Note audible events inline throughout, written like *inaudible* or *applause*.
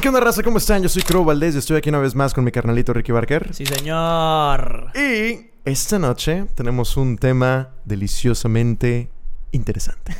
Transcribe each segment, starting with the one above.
Hey, ¿qué onda, raza? ¿Cómo están? Yo soy Crow Valdés y estoy aquí una vez más con mi carnalito Ricky Barker. Sí, señor. Y esta noche tenemos un tema deliciosamente interesante.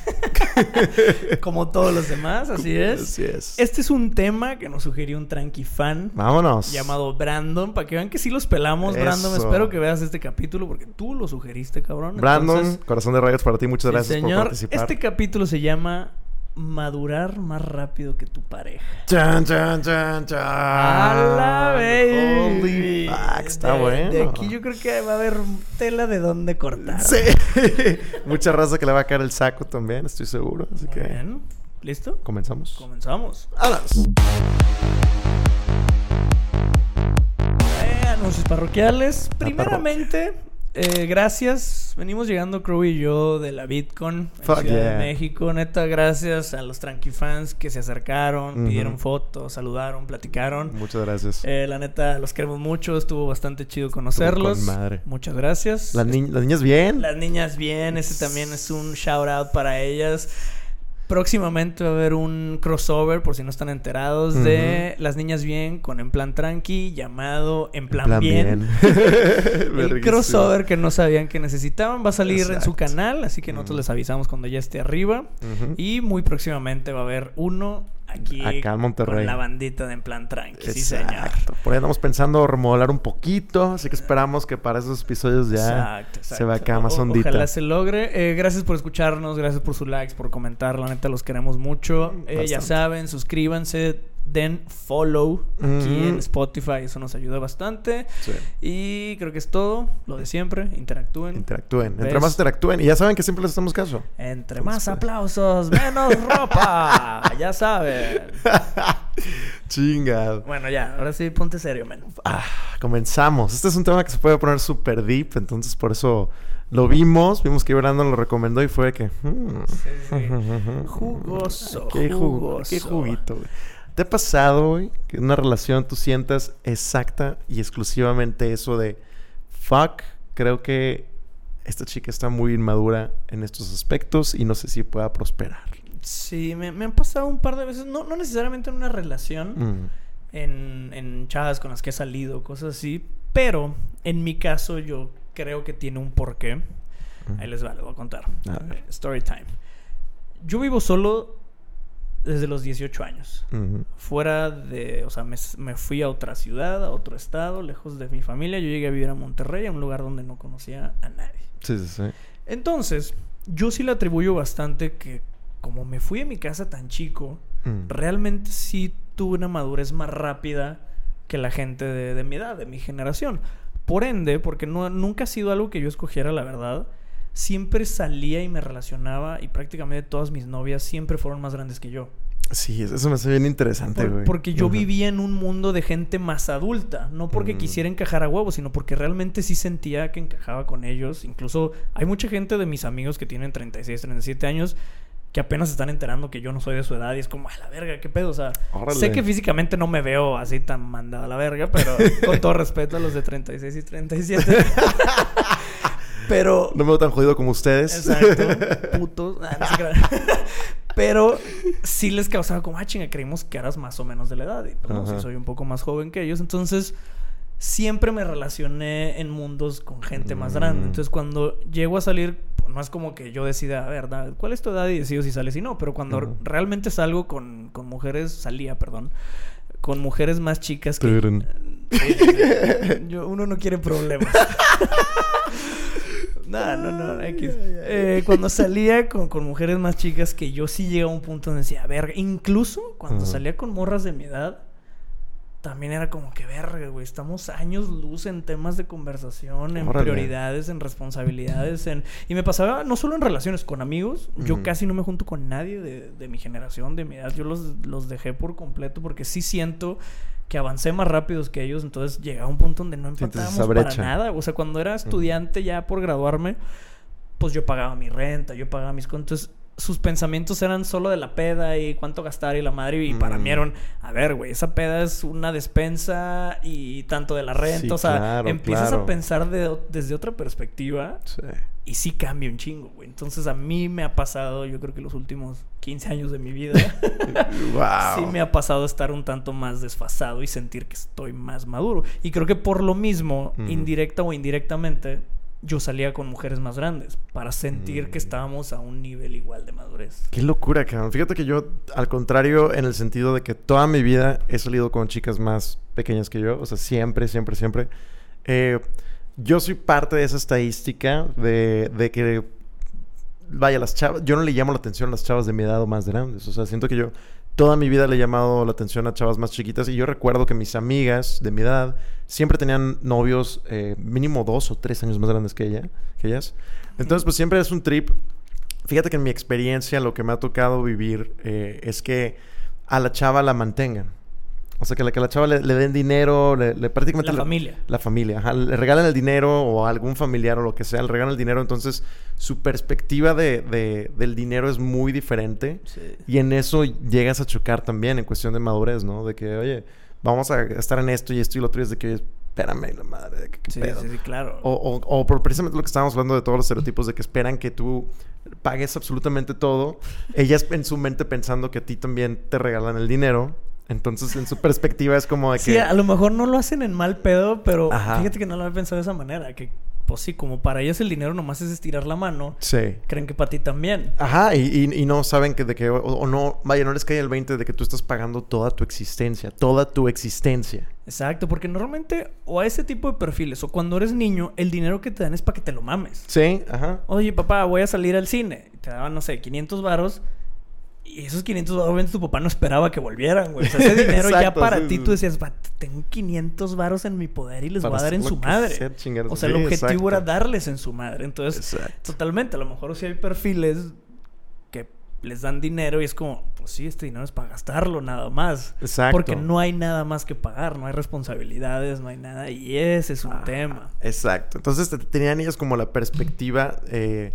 *laughs* Como todos los demás, así es. Así es. Este es un tema que nos sugirió un tranqui fan Vámonos. llamado Brandon. Para que vean que sí los pelamos, Brandon. Espero que veas este capítulo porque tú lo sugeriste, cabrón. Brandon, Entonces, corazón de rayos para ti. Muchas sí, gracias por señor. participar. Este capítulo se llama Madurar más rápido que tu pareja. Chan, chan, chan, chan. ¡A la baby! Holy fuck, está de, bueno. De aquí yo creo que va a haber tela de dónde cortar. Sí. *laughs* Mucha raza que le va a caer el saco también, estoy seguro. Así Muy que bien. ¿Listo? comenzamos. Comenzamos. Eh, anuncios parroquiales. Primeramente, eh, gracias. Venimos llegando Crow y yo de la en Fuck Ciudad yeah. de México. Neta, gracias a los tranqui fans que se acercaron, pidieron fotos, saludaron, platicaron. Muchas gracias. Eh, la neta, los queremos mucho. Estuvo bastante chido conocerlos. con madre. Muchas gracias. Las, ni- las niñas bien. Las niñas bien, ese también es un shout out para ellas. Próximamente va a haber un crossover, por si no están enterados, de Las Niñas Bien con En Plan Tranqui, llamado En Plan, Bien. *laughs* *laughs* El crossover que no sabían que necesitaban va a salir en su canal, así que nosotros les avisamos cuando ya esté arriba. Y muy próximamente va a haber uno aquí Acá en Monterrey. con la bandita de En Plan Tranqui. Sí, señor. Exacto. Por ahí andamos pensando remodelar un poquito, así que esperamos que para esos episodios ya Exacto, se va exacto. acá más ondita. Ojalá se logre. Eh, gracias por escucharnos, gracias por sus likes, por comentar. La neta, los queremos mucho. Eh, ya saben, suscríbanse, den follow aquí en Spotify. Eso nos ayuda bastante. Sí. Y creo que es todo. Lo de siempre. Interactúen. Interactúen. Entre más interactúen. Y ya saben que siempre les hacemos caso. Entre más aplausos, *laughs* menos ropa. ya saben. *laughs* Chinga. Bueno, ya, ahora sí, ponte serio, men. Ah, comenzamos. Este es un tema que se puede poner súper deep, entonces por eso lo vimos. Vimos que Brandon lo recomendó y fue que. hmm. *laughs* Jugoso, Qué, jugo- jugoso. qué juguito, güey. ¿Te ha pasado, güey, que en una relación tú sientas exacta y exclusivamente eso de fuck, creo que esta chica está muy inmadura en estos aspectos y no sé si pueda prosperar? Sí, me, me han pasado un par de veces, no, no necesariamente en una relación, Mm, en, en chavas con las que he salido, cosas así, pero en mi caso yo creo que tiene un porqué. mm. Ahí les va, les voy a contar. A ver. Story time. Yo vivo solo desde los 18 años. Fuera de, o sea, me, me fui a otra ciudad, a otro estado, lejos de mi familia. Yo llegué a vivir a Monterrey, a un lugar donde no conocía a nadie. Sí, sí, sí. Entonces, yo sí le atribuyo bastante que como me fui a mi casa tan chico, Mm. realmente sí tuve una madurez más rápida que la gente de, de mi edad, de mi generación. Por ende, porque no, nunca ha sido algo que yo escogiera, la verdad, siempre salía y me relacionaba y prácticamente todas mis novias siempre fueron más grandes que yo. Sí, eso me hace bien interesante, Por- güey. porque yo vivía en un mundo de gente más adulta, no porque Mm. quisiera encajar a huevo, sino porque realmente sí sentía que encajaba con ellos. Incluso hay mucha gente de mis amigos que tienen 36, 37 años que apenas se están enterando que yo no soy de su edad y es como, a la verga, qué pedo. O sea, Órale. sé que físicamente no me veo así tan mandada a la verga, pero *laughs* con todo respeto a los de 36 y 37. *laughs* pero No me veo tan jodido como ustedes. Exacto. *laughs* Putos. Ah. Pero sí les causaba como, ah, chinga, creímos que eras más o menos de la edad. Y pues no, sí soy un poco más joven que ellos. Entonces, siempre me relacioné en mundos con gente más grande. Mm. Entonces, cuando llego a salir, pues, no es como que yo decida, a ver, ¿cuál es tu edad? Y decido si sales y no. Pero cuando realmente salgo con, con mujeres, salía, perdón, con mujeres más chicas que... Yo- uno no quiere problemas. *laughs* No, no, no, X. Eh, cuando salía con, con mujeres más chicas que yo sí llegaba a un punto donde decía, verga, incluso cuando salía con morras de mi edad, también era como que, verga, güey, estamos años luz en temas de conversación, en Órale. prioridades, en responsabilidades, en... Y me pasaba no solo en relaciones con amigos, yo casi no me junto con nadie de, de mi generación, de mi edad, yo los, los dejé por completo porque sí siento que avancé más rápido que ellos, entonces llegaba a un punto donde no empatábamos para nada. O sea, cuando era estudiante ya por graduarme, pues yo pagaba mi renta, yo pagaba mis cuentos. Sus pensamientos eran solo de la peda y cuánto gastar y la madre. Y para Mm. mí eran, a ver, güey, esa peda es una despensa y tanto de la renta. Sí, o sea, claro, empiezas claro. a pensar de- desde otra perspectiva. Sí. Y sí cambia un chingo, güey. Entonces a mí me ha pasado, yo creo que los últimos 15 años de mi vida, *laughs* wow. sí me ha pasado estar un tanto más desfasado y sentir que estoy más maduro. Y creo que por lo mismo, indirecta o indirectamente, yo salía con mujeres más grandes para sentir que Mm. estábamos a un nivel igual de madurez. Qué locura, cabrón. Fíjate que yo, al contrario, en el sentido de que toda mi vida he salido con chicas más pequeñas que yo. O sea, siempre, siempre, siempre. Eh, yo soy parte de esa estadística de, de que, vaya, las chavas, yo no le llamo la atención a las chavas de mi edad o más grandes. O sea, siento que yo toda mi vida le he llamado la atención a chavas más chiquitas y yo recuerdo que mis amigas de mi edad siempre tenían novios eh, mínimo dos o tres años más grandes que ella, que ellas. Entonces, pues siempre es un trip. Fíjate que en mi experiencia lo que me ha tocado vivir eh, es que a la chava la mantengan. O sea, que la, que la chava le, le den dinero, le, le prácticamente... La le- familia. la familia, ajá, le regalan el dinero o a algún familiar o lo que sea, le regalan el dinero, entonces su perspectiva de, de- del dinero es muy diferente Sí. y en eso llegas a chocar también en cuestión de madurez, ¿no? De que, oye, vamos a estar en esto y esto y lo otro y es de que, espérame, la madre, ¿qué, qué Sí, pedo?". sí, sí, claro. O, o- o por precisamente lo que estábamos hablando de todos los estereotipos de que esperan que tú pagues absolutamente todo. Ellas en su mente pensando que a ti también te regalan el dinero. Entonces, en su perspectiva es como de que... Sí, a lo mejor no lo hacen en mal pedo, pero Ajá. fíjate que no lo había pensado de esa manera. Que, pues sí, como para ellas el dinero nomás es estirar la mano, Sí. creen que para ti también. Ajá, y, y- y no saben que de que, o, o no, vaya, no les cae el 20 de que tú estás pagando toda tu existencia, toda tu existencia. Exacto, porque normalmente, o a ese tipo de perfiles, o cuando eres niño, el dinero que te dan es para que te lo mames. Sí, ajá. Oye, papá, voy a salir al cine. Te daban, no sé, 500 varos. Y esos 500 varos, obviamente, tu papá no esperaba que volvieran, güey. O sea, ese *laughs* dinero ya para sí, ti, sí. tú decías, "Va, tengo 500 varos en mi poder y les Para voy a dar en su madre. sea, o sea, sí, el objetivo exacto. era darles en su madre. Entonces, Exacto. totalmente, a lo mejor si hay perfiles que les dan dinero y es como, pues sí, este dinero es para gastarlo nada más. Exacto. Porque no hay nada más que pagar, no hay responsabilidades, no hay nada. Y ese es un Ah, tema. Exacto. Entonces te- tenían ellas como la perspectiva, eh,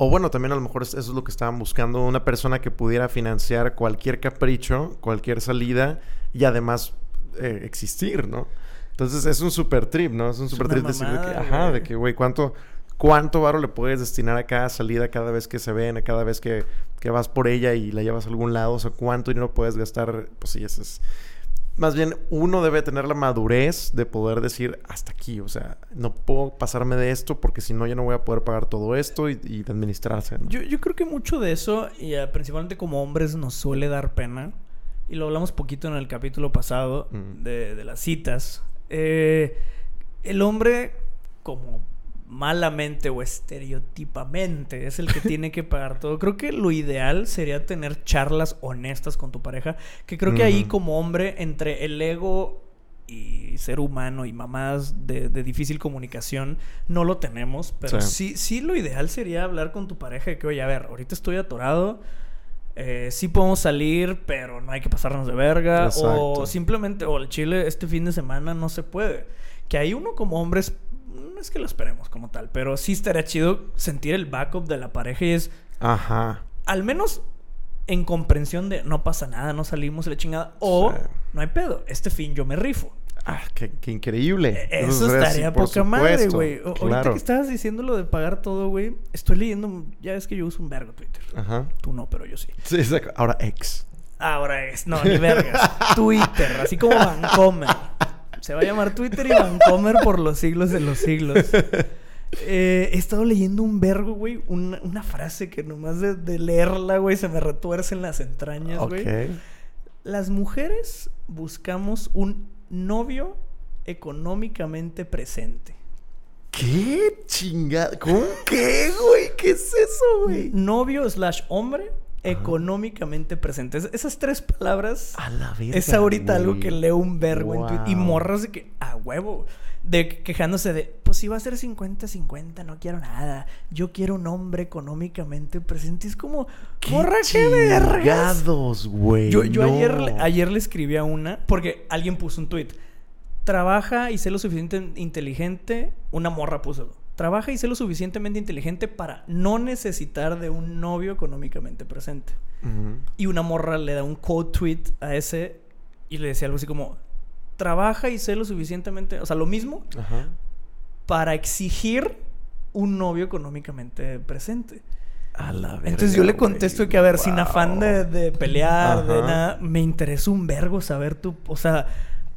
o bueno, también a lo mejor es- eso es lo que estaban buscando, una persona que pudiera financiar cualquier capricho, cualquier salida y además eh, existir, ¿no? Entonces es un super trip, ¿no? Es un Es super una trip decir de que, ajá, de que, güey, ¿cuánto, ¿cuánto varo le puedes destinar a cada salida, cada vez que se ven, a cada vez que, que vas por ella y la llevas a algún lado? O sea, ¿cuánto dinero puedes gastar? Pues sí, eso es... Más bien, uno debe tener la madurez de poder decir hasta aquí. O sea, no puedo pasarme de esto porque si no, ya no voy a poder pagar todo esto y, y de administrarse. ¿no? Yo, yo creo que mucho de eso, y eh, principalmente como hombres, nos suele dar pena. Y lo hablamos poquito en el capítulo pasado Mm. de, de las citas. Eh, el hombre, como malamente o estereotipamente, es el que *laughs* tiene que pagar todo. Creo que lo ideal sería tener charlas honestas con tu pareja. Que creo que ahí, como hombre, entre el ego y ser humano y mamadas de, de difícil comunicación no lo tenemos, pero Sí. sí. sí, lo ideal sería hablar con tu pareja de que, oye, a ver, ahorita estoy atorado, eh, sí podemos salir, pero no hay que pasarnos de verga, Exacto. o simplemente, o el chile este fin de semana no se puede. Que ahí uno como hombre es, no es que lo esperemos como tal, pero sí estaría chido sentir el backup de la pareja y es, Ajá. al menos en comprensión de no pasa nada, no salimos de la chingada, o Sí. no hay pedo, este fin yo me rifo. Ah, qué, qué increíble. E- Eso estaría por poca madre, güey. O- Ahorita Claro. que estabas diciendo lo de pagar todo, güey, estoy leyendo, ya ves que yo uso un vergo Twitter. Ajá. Tú no, pero yo sí. Sí, exacto. Ahora ex. Ahora es, no, ni vergas. *laughs* Twitter, así como Vancomer. Se va a llamar Twitter y Vancomer por los siglos de los siglos. *laughs* Eh, he estado leyendo un vergo, güey. Una, una frase que nomás de, de leerla, güey, se me retuerce en las entrañas, Ok. güey. Las mujeres buscamos un novio económicamente presente. ¿Qué chingada? ¿Cómo qué, güey? ¿Qué es eso, güey? Novio slash hombre económicamente presente. Es- esas tres palabras A la verga. es ahorita güey. algo que leo un vergo en Twitter. Y morras de que, a huevo. De que- quejándose de, pues si va a ser 50-50, no quiero nada. Yo quiero un hombre económicamente presente. Es como, morra, qué vergas. güey. Yo, yo no. ayer, le- ayer le escribí a una, porque alguien puso un tweet. Trabaja y sé lo suficiente inteligente. Una morra puso. Trabaja y sé lo suficientemente inteligente para no necesitar de un novio económicamente presente. Y una morra le da un quote tweet a ese y le decía algo así como: Trabaja y sé lo suficientemente. O sea, lo mismo para exigir un novio económicamente presente. A la verga, Entonces yo le güey. contesto que, a ver, sin afán de, de pelear, de nada, me interesa un vergo saber tú, o sea,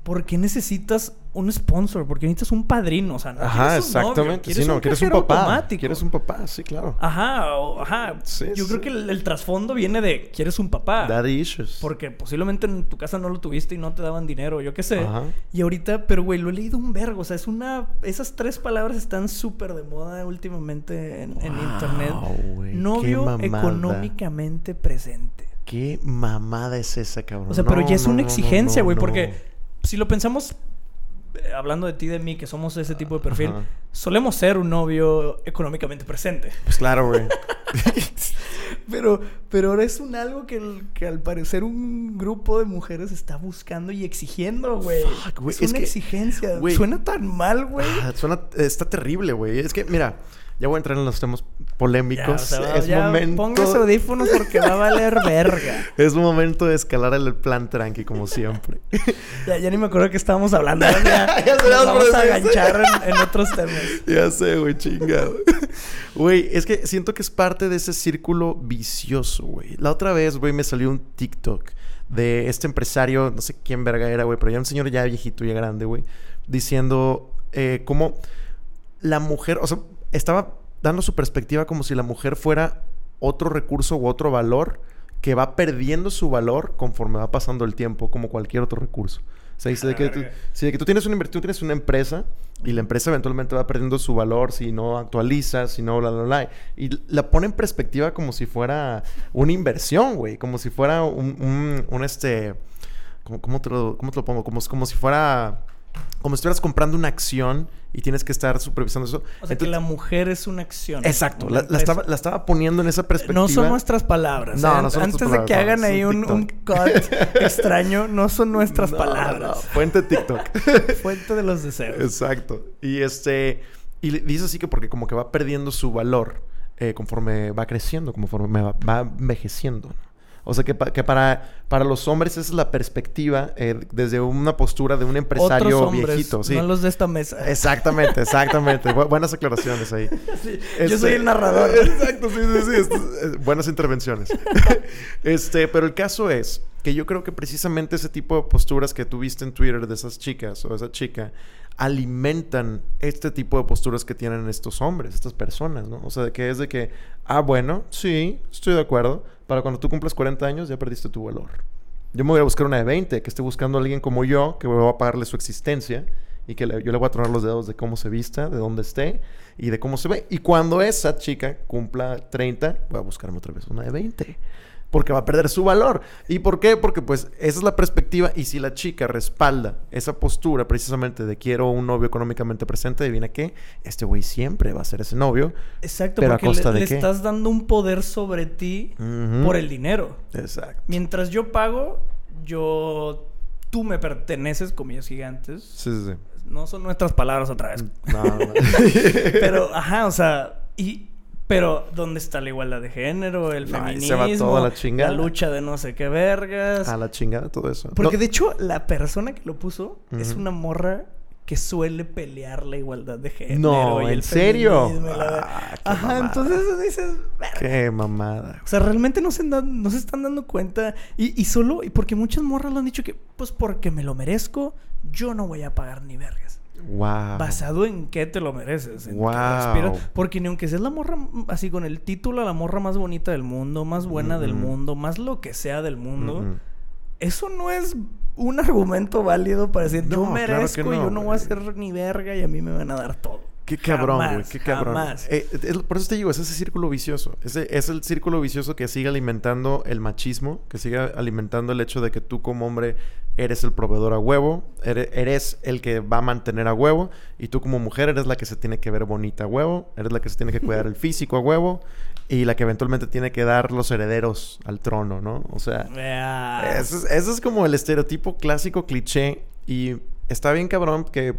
¿por qué necesitas un sponsor? ¿Por qué necesitas un padrino? O sea, no Ajá, quieres un novio, exactamente. quieres sí, no, un quieres un papá. automático. Quieres un papá, sí, claro. Ajá, o- ajá. Sí, Yo sí. creo que el, el trasfondo viene de quieres un papá. Daddy issues. Porque posiblemente en tu casa no lo tuviste y no te daban dinero, yo qué sé. Ajá. Y ahorita, pero güey, lo he leído un vergo. O sea, es una. Esas tres palabras están súper de moda últimamente en, internet. Novio económicamente presente. ¿Qué mamada es esa, cabrón? O sea, pero No, ya es no, una no, no, exigencia, no, güey, no. porque si lo pensamos, hablando de ti y de mí, que somos ese tipo de perfil, Ajá. solemos ser un novio económicamente presente. Pues claro, güey. *laughs* Pero, pero ahora es un algo que, que al parecer un grupo de mujeres está buscando y exigiendo, güey. Fuck, güey, Es, es una que, exigencia. güey, Suena tan mal, güey. Ah, suena, está terrible, güey. Es que, mira, ya voy a entrar en los temas Ya, polémicos. o sea, es ya momento. Póngase audífonos porque va a valer *laughs* verga. Es momento de escalar el plan tranqui, como siempre. *laughs* Ya, ya ni me acuerdo qué estábamos hablando. Ya, *laughs* ya Ya nos vamos a en, en otros temas. ya sé, güey, chingado. Güey, es que siento que es parte de ese círculo vicioso, güey. La otra vez, güey, me salió un TikTok de este empresario, no sé quién verga era, güey, pero ya un señor ya viejito, ya grande, güey, diciendo eh, cómo la mujer, o sea, estaba dando su perspectiva como si la mujer fuera otro recurso u otro valor que va perdiendo su valor conforme va pasando el tiempo, como cualquier otro recurso. O sea, dice de que, tú, sí, de que tú tienes una tú tienes una empresa y la empresa eventualmente va perdiendo su valor si no actualiza, si no bla, bla, bla. Y la pone en perspectiva como si fuera una inversión, güey. Como si fuera un, un, un, este... ¿Cómo, cómo te lo, cómo te lo pongo? Como, como si fuera... Como si estuvieras comprando una acción y tienes que estar supervisando eso. O sea, que la mujer es una acción. Exacto, una la, estaba, la estaba poniendo en esa perspectiva. No son nuestras palabras. No, ¿eh? no son Antes nuestras de que palabras, hagan no, ahí un, un cut *laughs* extraño, no son nuestras No, palabras. Fuente TikTok. *laughs* Fuente de los deseos. Exacto. Y este. Y le- dice así que porque como que va perdiendo su valor eh, conforme va creciendo, conforme va, va envejeciendo. O sea que, pa- que para, para los hombres esa es la perspectiva eh, desde una postura de un empresario Otros hombres, viejito. Sí. no los de esta mesa. Exactamente, *laughs* exactamente. Bu- buenas aclaraciones ahí. *laughs* Sí, Este- Yo soy el narrador. *laughs* Exacto, sí, sí, sí. Eh, buenas intervenciones. este, pero el caso es que yo creo que precisamente ese tipo de posturas que tú viste en Twitter de esas chicas o esa chica alimentan este tipo de posturas que tienen estos hombres, estas personas, ¿no? O sea, de que es de que, ah, bueno, sí, estoy de acuerdo. Para cuando tú cumples 40 años ya perdiste tu valor. Yo me voy a buscar una de 20 que esté buscando a alguien como yo, que voy a pagarle su existencia y que yo le voy a tronar los dedos de cómo se vista, de dónde esté y de cómo se ve. Y cuando esa chica cumpla 30, voy a buscarme otra vez una de 20. Porque va a perder su valor. ¿Y por qué? Porque pues esa es la perspectiva y si la chica respalda esa postura precisamente de quiero un novio económicamente presente, adivina qué, este güey siempre va a ser ese novio. Exacto, ¿Pero a porque costa le, de le qué? estás dando un poder sobre ti por el dinero. Exacto. Mientras yo pago, yo... Tú me perteneces, comillas gigantes. Sí, sí, sí. No son nuestras palabras otra vez. No, no, no. *laughs* Pero, ajá, o sea, y... Pero, ¿dónde está la igualdad de género? El feminismo, se va toda la chingada. lucha de no sé qué vergas. A la chingada todo eso. Porque No- de hecho, la persona que lo puso es una morra que suele pelear la igualdad de género. No, y ¿en el serio? la ver- Ah, Ajá, mamada. entonces dices, "Verga". Qué mamada. O sea, realmente no se, dan- no se están dando cuenta. Y, y solo, y porque muchas morras lo han dicho que, pues porque me lo merezco, yo no voy a pagar ni vergas. Wow. ¿Basado en qué te lo mereces? En Guau. respiras. Porque ni aunque seas la morra, mm, así con el título, la morra más bonita del mundo, más buena del Ujú. mundo, más lo que sea del mundo, Ujú. eso no es un argumento válido para decir, yo No, claro que merezco, no, yo no voy a hacer ni verga y a mí me van a dar todo. Qué cabrón, güey. Qué cabrón. jamás. Eh, es- por eso te digo, es ese círculo vicioso. Ese, es el círculo vicioso que sigue alimentando el machismo, que sigue alimentando el hecho de que tú como hombre eres el proveedor a huevo, ere- eres el que va a mantener a huevo, y tú como mujer eres la que se tiene que ver bonita a huevo, eres la que se tiene que cuidar el físico a huevo, y la que eventualmente tiene que dar los herederos al trono, ¿no? O sea... Ese es como el estereotipo clásico cliché y está bien cabrón que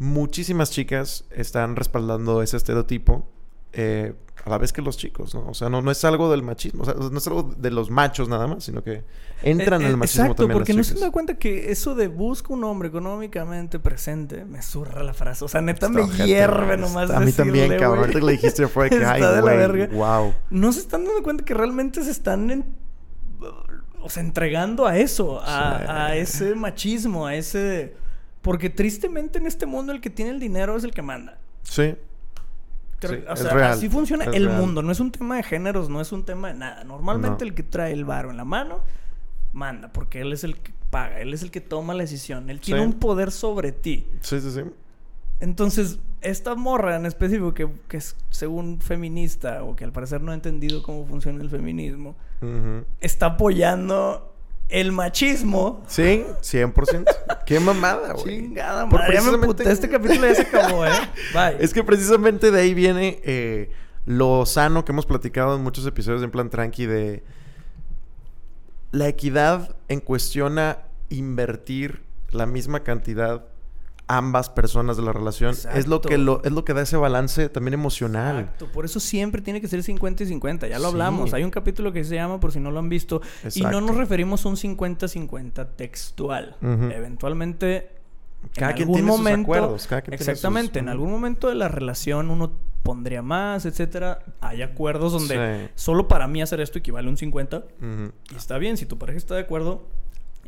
muchísimas chicas están respaldando ese estereotipo eh, a la vez que los chicos, ¿no? O sea, no, no es algo del machismo, o sea, no es algo de los machos nada más, sino que entran Eh, en el eh, machismo Exacto, también porque las no se chicas. da cuenta que eso de busca un hombre económicamente presente, me zurra la frase. O sea, neta Está me ojete, hierve nomás A mí también, cabrón. Ahorita que le dijiste fue que, *laughs* ay, Está de la güey, verga. wow. No se están dando cuenta que realmente se están en- o sea, entregando a eso, a, Sí. a ese machismo, a ese... Porque tristemente en este mundo el que tiene el dinero es el que manda. Sí. Creo- Sí, o es sea, real, así funciona el real. mundo. No es un tema de géneros, no es un tema de nada. Normalmente No. el que trae el varo en la mano manda, porque él es el que paga, él es el que toma la decisión. Él tiene un poder sobre ti. Sí, sí, sí. Entonces, esta morra en específico, que, que es según feminista, o que al parecer no ha entendido cómo funciona el feminismo, está apoyando el machismo. Sí, 100%. Qué mamada, güey. Chingada madre, ya me. Este capítulo ya se acabó, ¿eh? Bye. Es que precisamente de ahí viene eh, lo sano que hemos platicado en muchos episodios de En Plan Tranqui de la equidad en cuestión a invertir la misma cantidad ambas personas de la relación es lo que lo es lo que da ese balance también emocional. Exacto, por eso siempre tiene que ser 50 y 50, ya lo Sí. hablamos. Hay un capítulo que se llama, por si no lo han visto, y no nos referimos a un 50-50 textual. Eventualmente, Cada en quien algún tiene sus momento, acuerdos, cada quien tiene sus- exactamente, en algún momento de la relación uno pondría más, etcétera. Hay acuerdos donde Sí. solo para mí hacer esto equivale a un 50 Ujú. y está bien, si tu pareja está de acuerdo,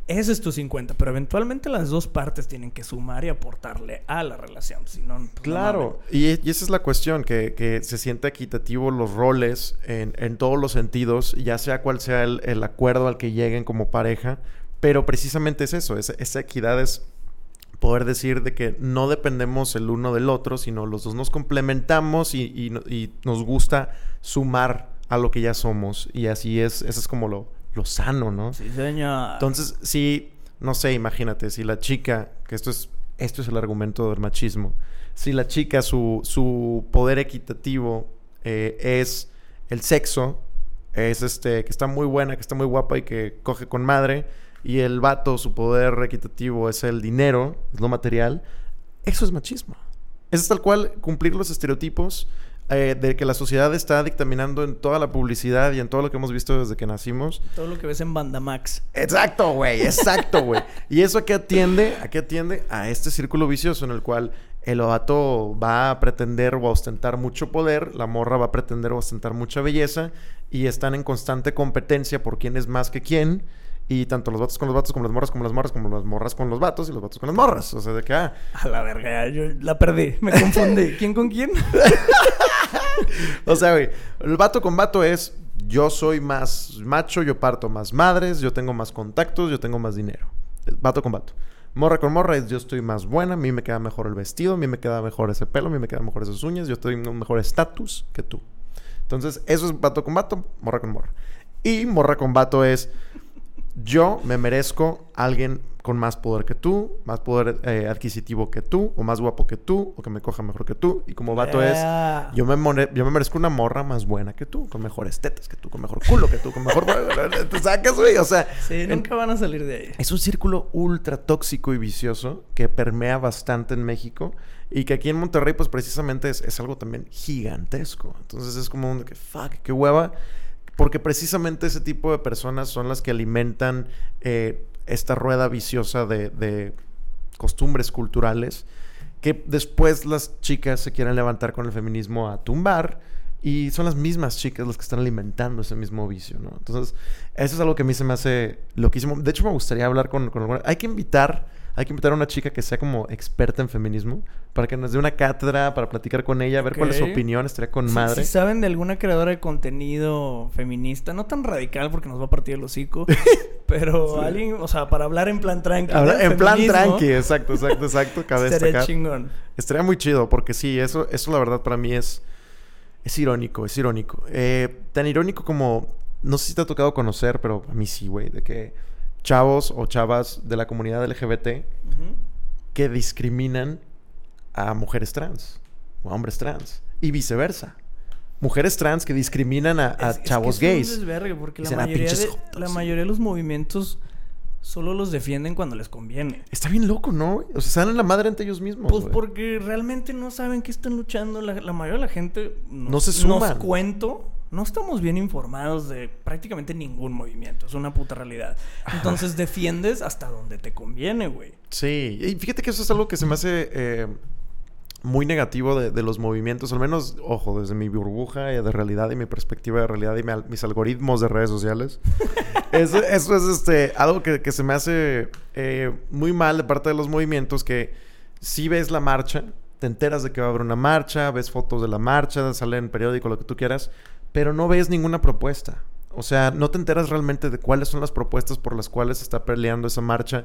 ese es tu 50, pero eventualmente las dos partes tienen que sumar y aportarle a la relación, si no, pues, Claro, y, y esa es la cuestión, que, que se siente equitativo los roles en, en todos los sentidos, ya sea cual sea el, el acuerdo al que lleguen como pareja, pero precisamente es eso, es- esa equidad es poder decir de que no dependemos el uno del otro, sino los dos nos complementamos y, y nos gusta sumar a lo que ya somos, y así es, eso es como lo, lo sano, ¿no? Sí, señor. Entonces, si, no sé, imagínate, si la chica, que esto es, esto es el argumento del machismo, si la chica, su, su poder equitativo eh, es el sexo, es este, que está muy buena, que está muy guapa y que coge con madre, y el vato, su poder equitativo es el dinero, es lo material, eso es machismo. Eso es tal cual cumplir los estereotipos eh, de que la sociedad está dictaminando en toda la publicidad y en todo lo que hemos visto desde que nacimos. Todo lo que ves en Bandamax. Exacto, güey, exacto, güey. ¿Y eso a qué atiende? ¿A qué atiende? A este círculo vicioso en el cual el vato va a pretender o a ostentar mucho poder, la morra va a pretender o ostentar mucha belleza y están en constante competencia por quién es más que quién. Y tanto los vatos con los vatos, como las morras con las morras, como las morras con los vatos y los vatos con las morras. O sea, de que, ah, A la verga, yo la perdí. Me confundí. ¿Quién con quién? *laughs* *laughs* O sea, güey, el vato con vato es yo soy más macho, yo parto más madres, yo tengo más contactos, yo tengo más dinero. Vato con vato. Morra con morra es yo estoy más buena, a mí me queda mejor el vestido, a mí me queda mejor ese pelo, a mí me quedan mejor esas uñas, yo tengo un mejor estatus que tú. Entonces, eso es vato con vato, morra con morra. Y morra con vato es yo me merezco alguien con más poder que tú, más poder eh, adquisitivo que tú, o más guapo que tú, o que me coja mejor que tú. Y como vato es, yo me, more- yo me merezco una morra más buena que tú, con mejores tetas que tú, con mejor culo que tú, con mejor... *laughs* ¿Te sacas, güey? O sea... Sí, en- nunca van a salir de ahí. es un círculo ultra tóxico y vicioso que permea bastante en México y que aquí en Monterrey pues precisamente es, es algo también gigantesco. Entonces es como un de que, fuck, qué hueva. Porque precisamente ese tipo de personas son las que alimentan eh, esta rueda viciosa de, costumbres culturales que después las chicas se quieren levantar con el feminismo a tumbar y son las mismas chicas las que están alimentando ese mismo vicio, ¿no? Entonces, eso es algo que a mí se me hace loquísimo. De hecho, me gustaría hablar con, con. Hay que invitar, hay que invitar a una chica que sea como experta en feminismo para que nos dé una cátedra, para platicar con ella, ver cuál es su opinión, estaría con madre. Si, saben de alguna creadora de contenido feminista, no tan radical porque nos va a partir el hocico, *laughs* pero alguien, o sea, para hablar en plan tranqui. En plan tranqui, exacto, exacto, exacto, *laughs* cabe Estaría destacar. chingón. Estaría muy chido, porque sí, eso, eso la verdad para mí es, es irónico, es irónico. Eh, tan irónico como, no sé si te ha tocado conocer, pero a mí sí, güey, de que chavos o chavas de la comunidad LGBT que discriminan a mujeres trans o a hombres trans y viceversa. Mujeres trans que discriminan a, a Es- es que chavos es un gays. desvergue, porque la Dicen, "Ah, mayoría, de, jotos". la mayoría de los movimientos solo los defienden cuando les conviene. Está bien loco, ¿no? O sea, salen la madre entre ellos mismos. Pues porque realmente no saben que están luchando. La, la mayoría de la gente nos, No se suman. Nos cuento, no estamos bien informados de prácticamente ningún movimiento. Es una puta realidad. Entonces defiendes hasta donde te conviene, güey. Sí, y fíjate que eso es algo que se me hace eh, muy negativo de, de los movimientos, al menos, ojo, desde mi burbuja de realidad y mi perspectiva de realidad y mi mis algoritmos de redes sociales. *laughs* eso, eso es este, algo que, que se me hace eh, muy mal de parte de los movimientos, que si ves la marcha, te enteras de que va a haber una marcha, ves fotos de la marcha, sale en periódico, lo que tú quieras, pero no ves ninguna propuesta. O sea, no te enteras realmente de cuáles son las propuestas por las cuales está peleando esa marcha,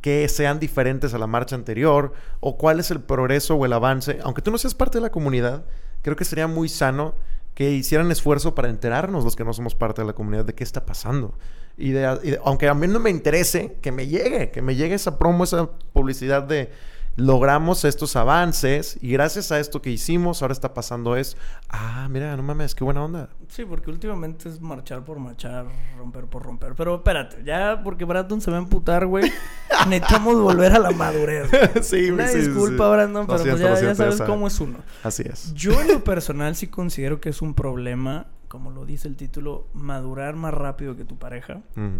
que sean diferentes a la marcha anterior, o cuál es el progreso o el avance. Aunque tú no seas parte de la comunidad, creo que sería muy sano que hicieran esfuerzo para enterarnos los que no somos parte de la comunidad de qué está pasando. Y de- aunque a mí no me interese, que me llegue, que me llegue esa promo, esa publicidad de logramos estos avances y gracias a esto que hicimos ahora está pasando esto. Ah, mira, no mames, qué buena onda. Sí, porque últimamente es marchar por marchar, romper por romper. Pero espérate, ya porque Brandon se va a emputar, güey. *laughs* necesitamos volver a la madurez. güey. *laughs* sí, Una sí, disculpa, sí. Brandon, pero pues ya, ya sabes sabe. cómo es uno. Así es. Yo en lo personal sí considero que es un problema, como lo dice el título, madurar más rápido que tu pareja. Mm.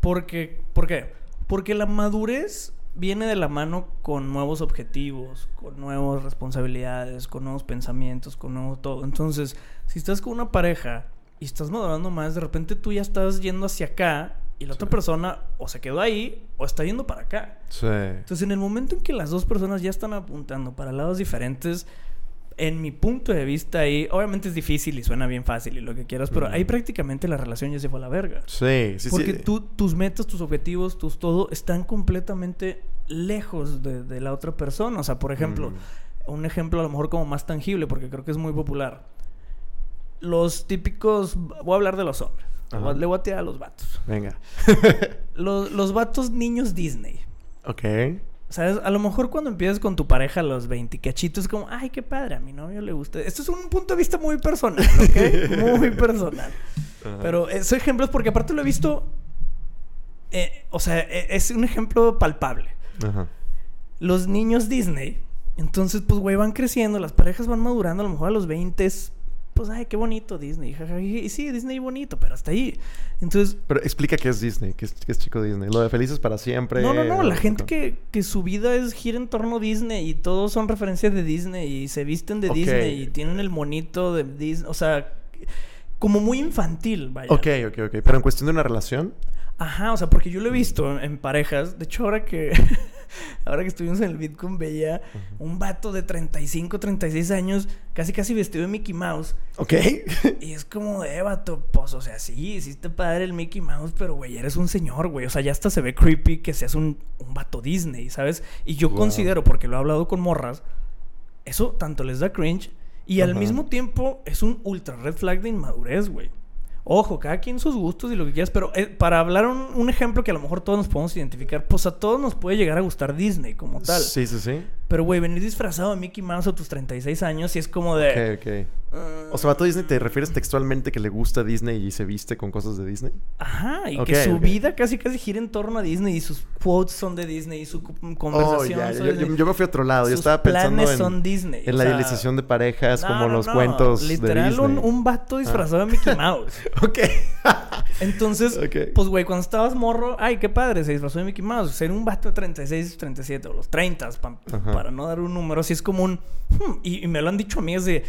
Porque, ¿Por qué? Porque la madurez viene de la mano con nuevos objetivos, con nuevas responsabilidades, con nuevos pensamientos, con nuevo todo. Entonces, si estás con una pareja y estás madurando más, de repente tú ya estás yendo hacia acá y la otra persona o se quedó ahí o está yendo para acá. Sí. Entonces, en el momento en que las dos personas ya están apuntando para lados diferentes, en mi punto de vista ahí, obviamente es difícil y suena bien fácil y lo que quieras, pero ahí prácticamente la relación ya se fue a la verga. Sí, sí, Porque sí. tú, tus metas, tus objetivos, tus todo están completamente lejos de, de la otra persona. O sea, por ejemplo, Mm. un ejemplo a lo mejor como más tangible, porque creo que es muy popular. Los típicos, voy a hablar de los hombres. Le voy a- Ajá. Le voy a tirar a los vatos. Venga. Los, los vatos niños Disney. ok. ¿Sabes? A lo mejor cuando empiezas con tu pareja a los 20 cachitos, es como, ay, qué padre, a mi novio le gusta. Esto es un punto de vista muy personal, ¿ok? *laughs* muy personal. Ajá. Pero esos ejemplos, porque aparte lo he visto, eh, o sea, e- es un ejemplo palpable. Ajá. Los niños Disney, entonces, pues, güey, van creciendo, las parejas van madurando, a lo mejor a los 20, pues, ay, qué bonito Disney. Y sí, Disney bonito, pero hasta ahí. Entonces, Pero explica qué es Disney, qué es, qué es chico Disney. Lo de Felices para siempre. no, no, no, la gente que, que su vida es gira en torno a Disney y todos son referencias de Disney y se visten de. Disney y tienen el monito de Disney, o sea, como muy infantil, vaya. Ok, ok, ok. Pero en cuestión de una relación. Ajá, o sea, porque yo lo he visto en, en parejas. De hecho, ahora que *laughs* *laughs* ahora que estuvimos en el Bitcoin veía un vato de 35, 36 años, casi casi vestido de Mickey Mouse. Ok. *laughs* Y es como de vato, pues, o sea, sí, hiciste padre el Mickey Mouse, pero güey, eres un señor, güey. O sea, ya hasta se ve creepy que seas un, un vato Disney, ¿sabes? Y yo Wow. considero, porque lo he hablado con morras, eso tanto les da cringe y al mismo tiempo es un ultra red flag de inmadurez, güey. Ojo, cada quien sus gustos y lo que quieras, pero eh, para hablar un, un ejemplo que a lo mejor todos nos podemos identificar, pues a todos nos puede llegar a gustar Disney como tal. Sí, sí, sí. Pero, güey, venir disfrazado de Mickey Mouse a tus 36 años y es como de... Ok, ok. "Ah". O sea, vato Disney, ¿te refieres textualmente que le gusta Disney y se viste con cosas de Disney? Ajá, y que su vida casi casi gira en torno a Disney y sus quotes son de Disney y su Oh, conversación ya, son yo, yo- me fui a otro lado. Yo estaba pensando planes en, son Disney, en o la idealización de parejas, No, como no, los no, cuentos Literal, de Disney. un, un vato disfrazado de Mickey Mouse. *laughs* Ok. Entonces, *laughs* pues, güey, cuando estabas morro, ay, qué padre, se disfrazó de Mickey Mouse. Ser un vato de 36, 37 o los 30, pa- Ajá. Para no dar un número, así es como un... hmm, y, y me lo han dicho a mí, es de,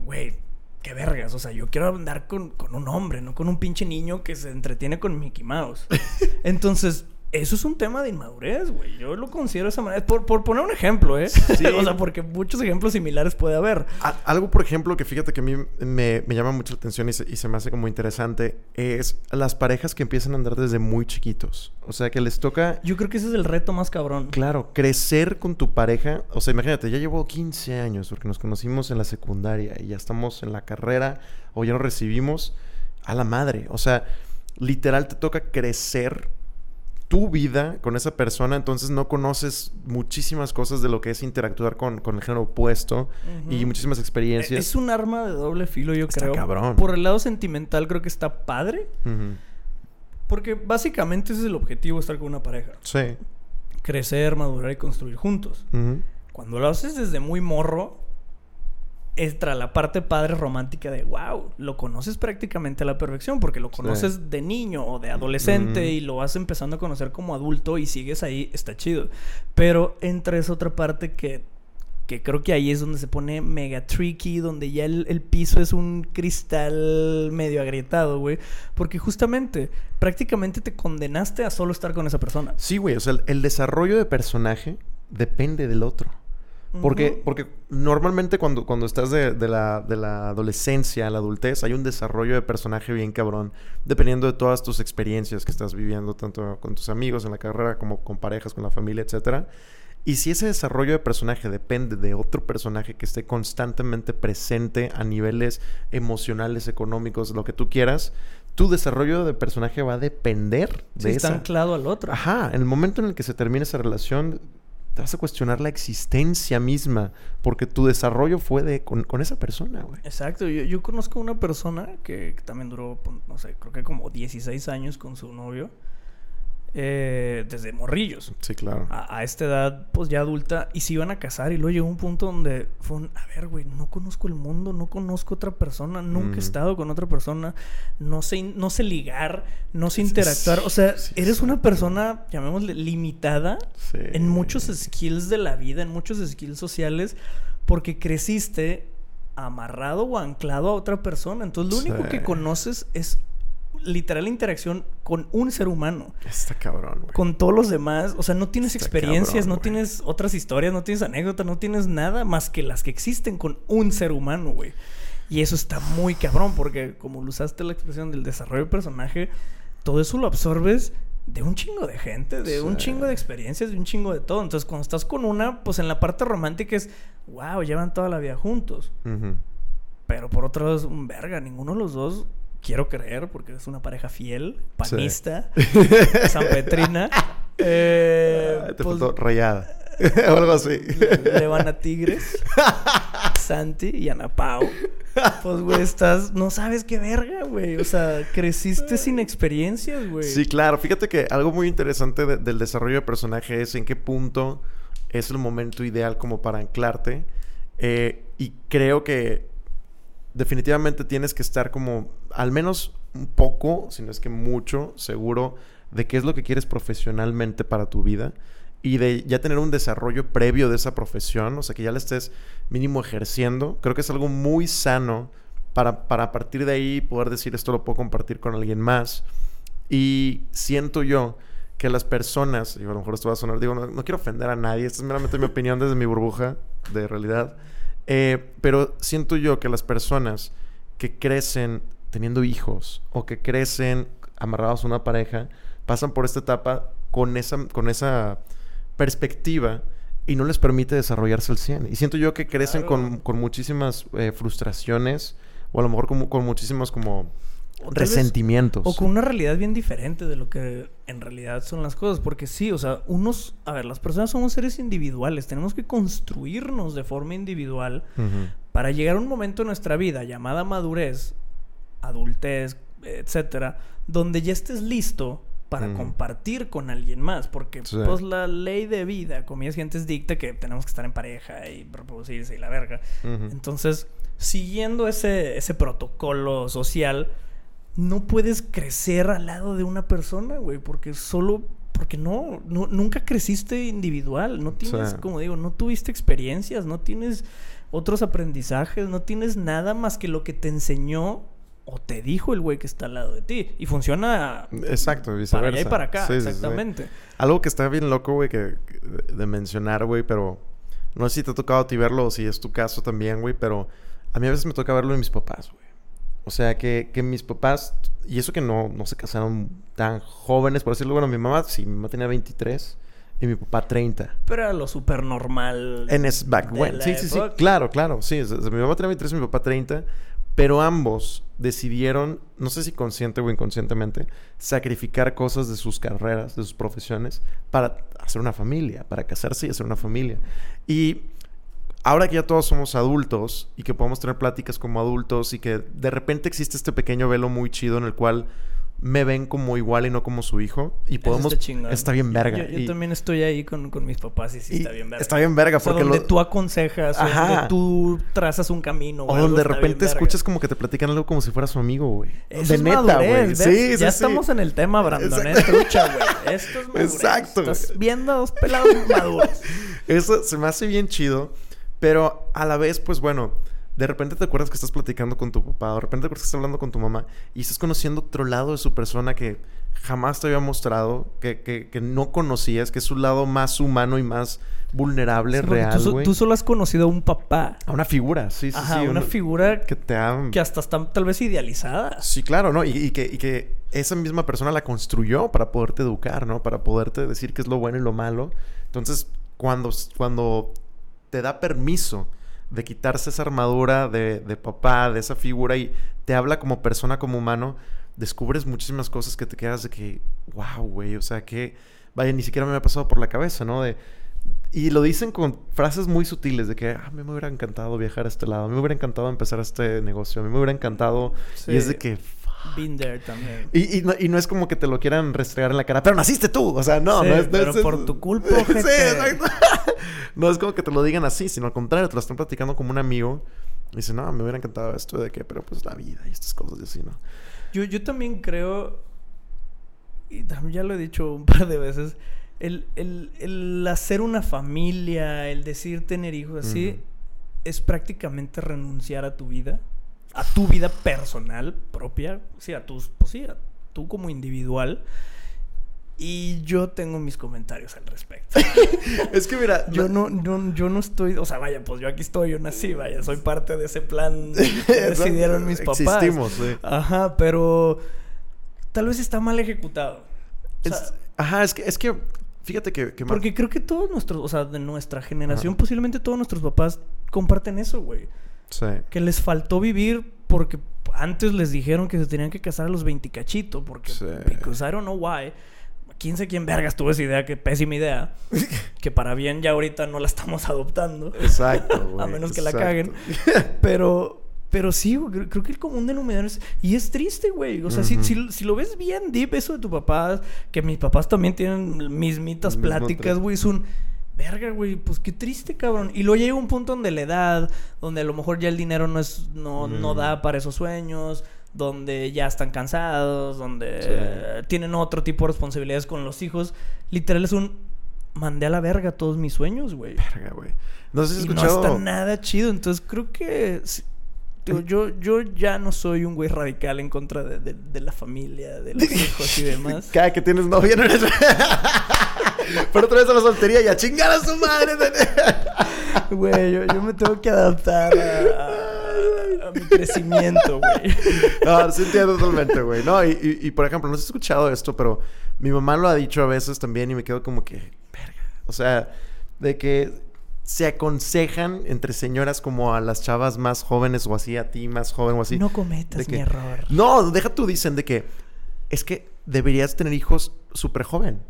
güey, qué vergas. O sea, yo quiero andar con, con un hombre, no con un pinche niño que se entretiene con Mickey Mouse. *laughs* Entonces, eso es un tema de inmadurez, güey. Yo lo considero de esa manera. Por, por poner un ejemplo, ¿eh? Sí. *laughs* o sea, porque muchos ejemplos similares puede haber. A- Algo, por ejemplo, que fíjate que a mí me, me llama mucho la atención y se, y se me hace como interesante es las parejas que empiezan a andar desde muy chiquitos. O sea, que les toca, Yo creo que ese es el reto más cabrón. claro, crecer con tu pareja. O sea, imagínate, ya llevo 15 años porque nos conocimos en la secundaria y ya estamos en la carrera o ya nos recibimos a la madre. O sea, literal te toca crecer tu vida con esa persona, entonces no conoces muchísimas cosas de lo que es interactuar con, con el género opuesto y muchísimas experiencias. Es un arma de doble filo, yo Está creo. cabrón. Por el lado sentimental creo que está padre. Porque básicamente ese es el objetivo, estar con una pareja. Sí. Crecer, madurar y construir juntos. Cuando lo haces desde muy morro, entra la parte padre romántica de, wow, lo conoces prácticamente a la perfección, porque lo conoces de niño o de adolescente y lo vas empezando a conocer como adulto y sigues ahí, está chido. Pero entra esa otra parte que, que creo que ahí es donde se pone mega tricky, donde ya el, el piso es un cristal medio agrietado, güey. Porque justamente, prácticamente te condenaste a solo estar con esa persona. Sí, güey. O sea, el, el desarrollo de personaje depende del otro. Porque, Ujú. porque normalmente cuando, cuando estás de, de la, de la adolescencia a la adultez, hay un desarrollo de personaje bien cabrón, dependiendo de todas tus experiencias que estás viviendo, tanto con tus amigos en la carrera como con parejas, con la familia, etcétera. Y si ese desarrollo de personaje depende de otro personaje que esté constantemente presente a niveles emocionales, económicos, lo que tú quieras, tu desarrollo de personaje va a depender Sí, de está esa. anclado al otro. Ajá, en el momento en el que se termine esa relación, te vas a cuestionar la existencia misma, porque tu desarrollo fue de con, esa persona, güey. Exacto, yo, yo conozco una persona que, también duró, pon- no sé, creo que como 16 años con su novio, eh, desde morrillos. Sí, claro. A, a esta edad, pues ya adulta, y se iban a casar, y luego llegó un punto donde fue un, a ver, güey, no conozco el mundo, no conozco otra persona, nunca he estado con otra persona, no sé, no sé ligar, no sé Sí, interactuar, o sea, sí, eres una persona, llamémosle, limitada en muchos skills de la vida, en muchos skills sociales, porque creciste amarrado o anclado a otra persona. Entonces, lo único que conoces es literal interacción con un ser humano. Está cabrón, güey. Con todos los demás, o sea, no tienes Está experiencias, cabrón, no tienes otras historias, no tienes anécdotas, no tienes nada más que las que existen con un ser humano, güey. Y eso está muy cabrón, porque como lo usaste la expresión del desarrollo de personaje, todo eso lo absorbes de un chingo de gente, de un chingo de experiencias, de un chingo de todo. Entonces, cuando estás con una, pues en la parte romántica es, wow, llevan toda la vida juntos. Pero por otro lado es un verga, ninguno de los dos quiero creer, porque es una pareja fiel, panista, *laughs* sanpetrina. Eh, Ah, te pues, faltó rayada. *laughs* o algo así. le, le van a Tigres, Santi y Ana Pau. Pues, güey, estás, no sabes qué verga, güey. O sea, creciste sin experiencias, güey. Sí, claro. Fíjate que algo muy interesante de- del desarrollo de personaje es en qué punto es el momento ideal como para anclarte. Eh, y creo que definitivamente tienes que estar como al menos un poco, si no es que mucho, seguro de qué es lo que quieres profesionalmente para tu vida y de ya tener un desarrollo previo de esa profesión, o sea, que ya la estés mínimo ejerciendo. Creo que es algo muy sano para, para a partir de ahí poder decir esto lo puedo compartir con alguien más. Y siento yo que las personas, y a lo mejor esto va a sonar, digo, no, no quiero ofender a nadie, esta es meramente mi opinión desde mi burbuja de realidad, eh, pero siento yo que las personas que crecen teniendo hijos o que crecen amarrados a una pareja pasan por esta etapa con esa, con esa perspectiva y no les permite desarrollarse al 100. Y siento yo que crecen Claro. con, con muchísimas eh, frustraciones o a lo mejor con, con muchísimos como O tal vez- resentimientos. O con una realidad bien diferente de lo que en realidad son las cosas. Porque sí, o sea, unos. A ver, las personas somos seres individuales. Tenemos que construirnos de forma individual para llegar a un momento en nuestra vida llamada madurez, adultez, etcétera, donde ya estés listo para Mm. compartir con alguien más. Porque, Sí. pues, la ley de vida, comillas, gentes dicta que tenemos que estar en pareja y reproducirse y la verga. Entonces, siguiendo ese, ese protocolo social, no puedes crecer al lado de una persona, güey, porque solo, porque no, no- nunca creciste individual, no tienes, Sí. como digo, no tuviste experiencias, no tienes otros aprendizajes, no tienes nada más que lo que te enseñó o te dijo el güey que está al lado de ti. Y funciona Exacto, para allá y para acá, Sí, sí, sí. exactamente. Algo que está bien loco, güey, que, de, mencionar, güey, pero no sé si te ha tocado a ti verlo o si es tu caso también, güey, pero a mí a veces me toca verlo en mis papás, güey. O sea, que, que mis papás, y eso que no, no se casaron tan jóvenes, por decirlo, bueno, mi mamá, sí, mi mamá tenía 23 y mi papá 30. Pero era lo súper normal. En es back when. Sí, sí, sí. Claro, claro. Sí, mi mamá tenía 23 y mi papá 30. Pero ambos decidieron, no sé si consciente o inconscientemente, sacrificar cosas de sus carreras, de sus profesiones, para hacer una familia, para casarse y hacer una familia. Y ahora que ya todos somos adultos y que podemos tener pláticas como adultos y que de repente existe este pequeño velo muy chido en el cual me ven como igual y no como su hijo. Y podemos... está, bien verga. Yo, yo y- también estoy ahí con, con mis papás y sí y está bien verga. Está bien verga O sea, porque donde lo- tú aconsejas, o donde tú trazas un camino. O donde de repente verga. escuchas como que te platican algo como si fuera su amigo, güey. Eso de es neta, güey. Sí, sí, Ya sí. estamos en el tema, Brandon, ¿eh? Exacto. Trucha, güey. Esto es madurez. Exacto, Estás viendo a dos pelados maduros. *laughs* Eso se me hace bien chido, pero a la vez, pues bueno, de repente te acuerdas que estás platicando con tu papá, o de repente te acuerdas que estás hablando con tu mamá y estás conociendo otro lado de su persona que jamás te había mostrado, que, que, que no conocías, que es su lado más humano y más vulnerable, Sí, real, tú, tú solo has conocido a un papá. A una figura, sí, sí, Ajá, sí. una figura que te ha... que hasta está tal vez idealizada. Sí, claro, ¿no? Y, y que, y que esa misma persona la construyó para poderte educar, ¿no? Para poderte decir qué es lo bueno y lo malo. Entonces, cuando, cuando te da permiso de quitarse esa armadura de, de papá, de esa figura, y te habla como persona, como humano, descubres muchísimas cosas que te quedas de que, wow, güey, o sea, que, vaya, ni siquiera me ha pasado por la cabeza, ¿no? De, y lo dicen con frases muy sutiles de que, ah, a mí me hubiera encantado viajar a este lado, a mí me hubiera encantado empezar este negocio, a mí me hubiera encantado... Y es de que... Been there también. Y, y no, y no es como que te lo quieran restregar en la cara, pero naciste tú, o sea, no, Sí, no es... no pero es- por tu culpa, *laughs* Sí, exacto. No es como que te lo digan así, sino al contrario, te lo están platicando como un amigo. Y dicen, no, me hubiera encantado esto de que, pero pues la vida y estas cosas y así, ¿no? Yo, yo también creo, y también ya lo he dicho un par de veces, el, el- el hacer una familia, el decir tener hijos así, es prácticamente renunciar a tu vida, a tu vida personal propia, sí, a tus, pues sí, a tú como individual. Y yo tengo mis comentarios al respecto. *laughs* Es que mira, Yo no, no, yo no estoy, o sea, vaya, pues yo aquí estoy, yo nací, vaya, soy parte de ese plan *laughs* que decidieron mis papás. Existimos, sí. Ajá, pero tal vez está mal ejecutado. O sea, Es- ajá, es que, es que, fíjate que... que porque creo que todos nuestros, o sea, de nuestra generación, Ajá. posiblemente todos nuestros papás comparten eso, güey. Sí. Que les faltó vivir porque antes les dijeron que se tenían que casar a los 20 cachito, porque, Sí. because I don't know why. Quién sé quién vergas tuvo esa idea, que pésima idea. *laughs* que para bien ya ahorita no la estamos adoptando. Exacto, *laughs* güey. A menos que la caguen. *laughs* Pero, pero sí, güey, creo, que el común denominador es... Y es triste, güey. O sea, si, si, si lo ves bien deep eso de tu papá, que mis papás también tienen mismitas pláticas, güey, es un... Verga, güey, pues qué triste, cabrón. Y luego llega un punto donde la edad, donde a lo mejor ya el dinero no es, no, no da para esos sueños, donde ya están cansados, donde Sí. tienen otro tipo de responsabilidades con los hijos. Literal es un mandé a la verga todos mis sueños, güey. Verga, güey. No sé si has Y no escuchado... está nada chido. Entonces creo que. digo, yo, yo ya no soy un güey radical en contra de, de- de la familia, de los *laughs* hijos y demás. Cada que tienes novia no eres... *laughs* Pero otra vez a la soltería y a chingar a su madre. Güey, yo, yo me tengo que adaptar a, a- mi crecimiento, güey. *laughs* No, sí entiendo totalmente, güey. No, y, y- y, por ejemplo, no has escuchado esto, pero mi mamá lo ha dicho a veces también y me quedo como que, verga. O sea, de que se aconsejan entre señoras como a las chavas más jóvenes o así, a ti más joven o así. No cometas que- mi error. No, deja tú, dicen de que es que deberías tener hijos súper joven.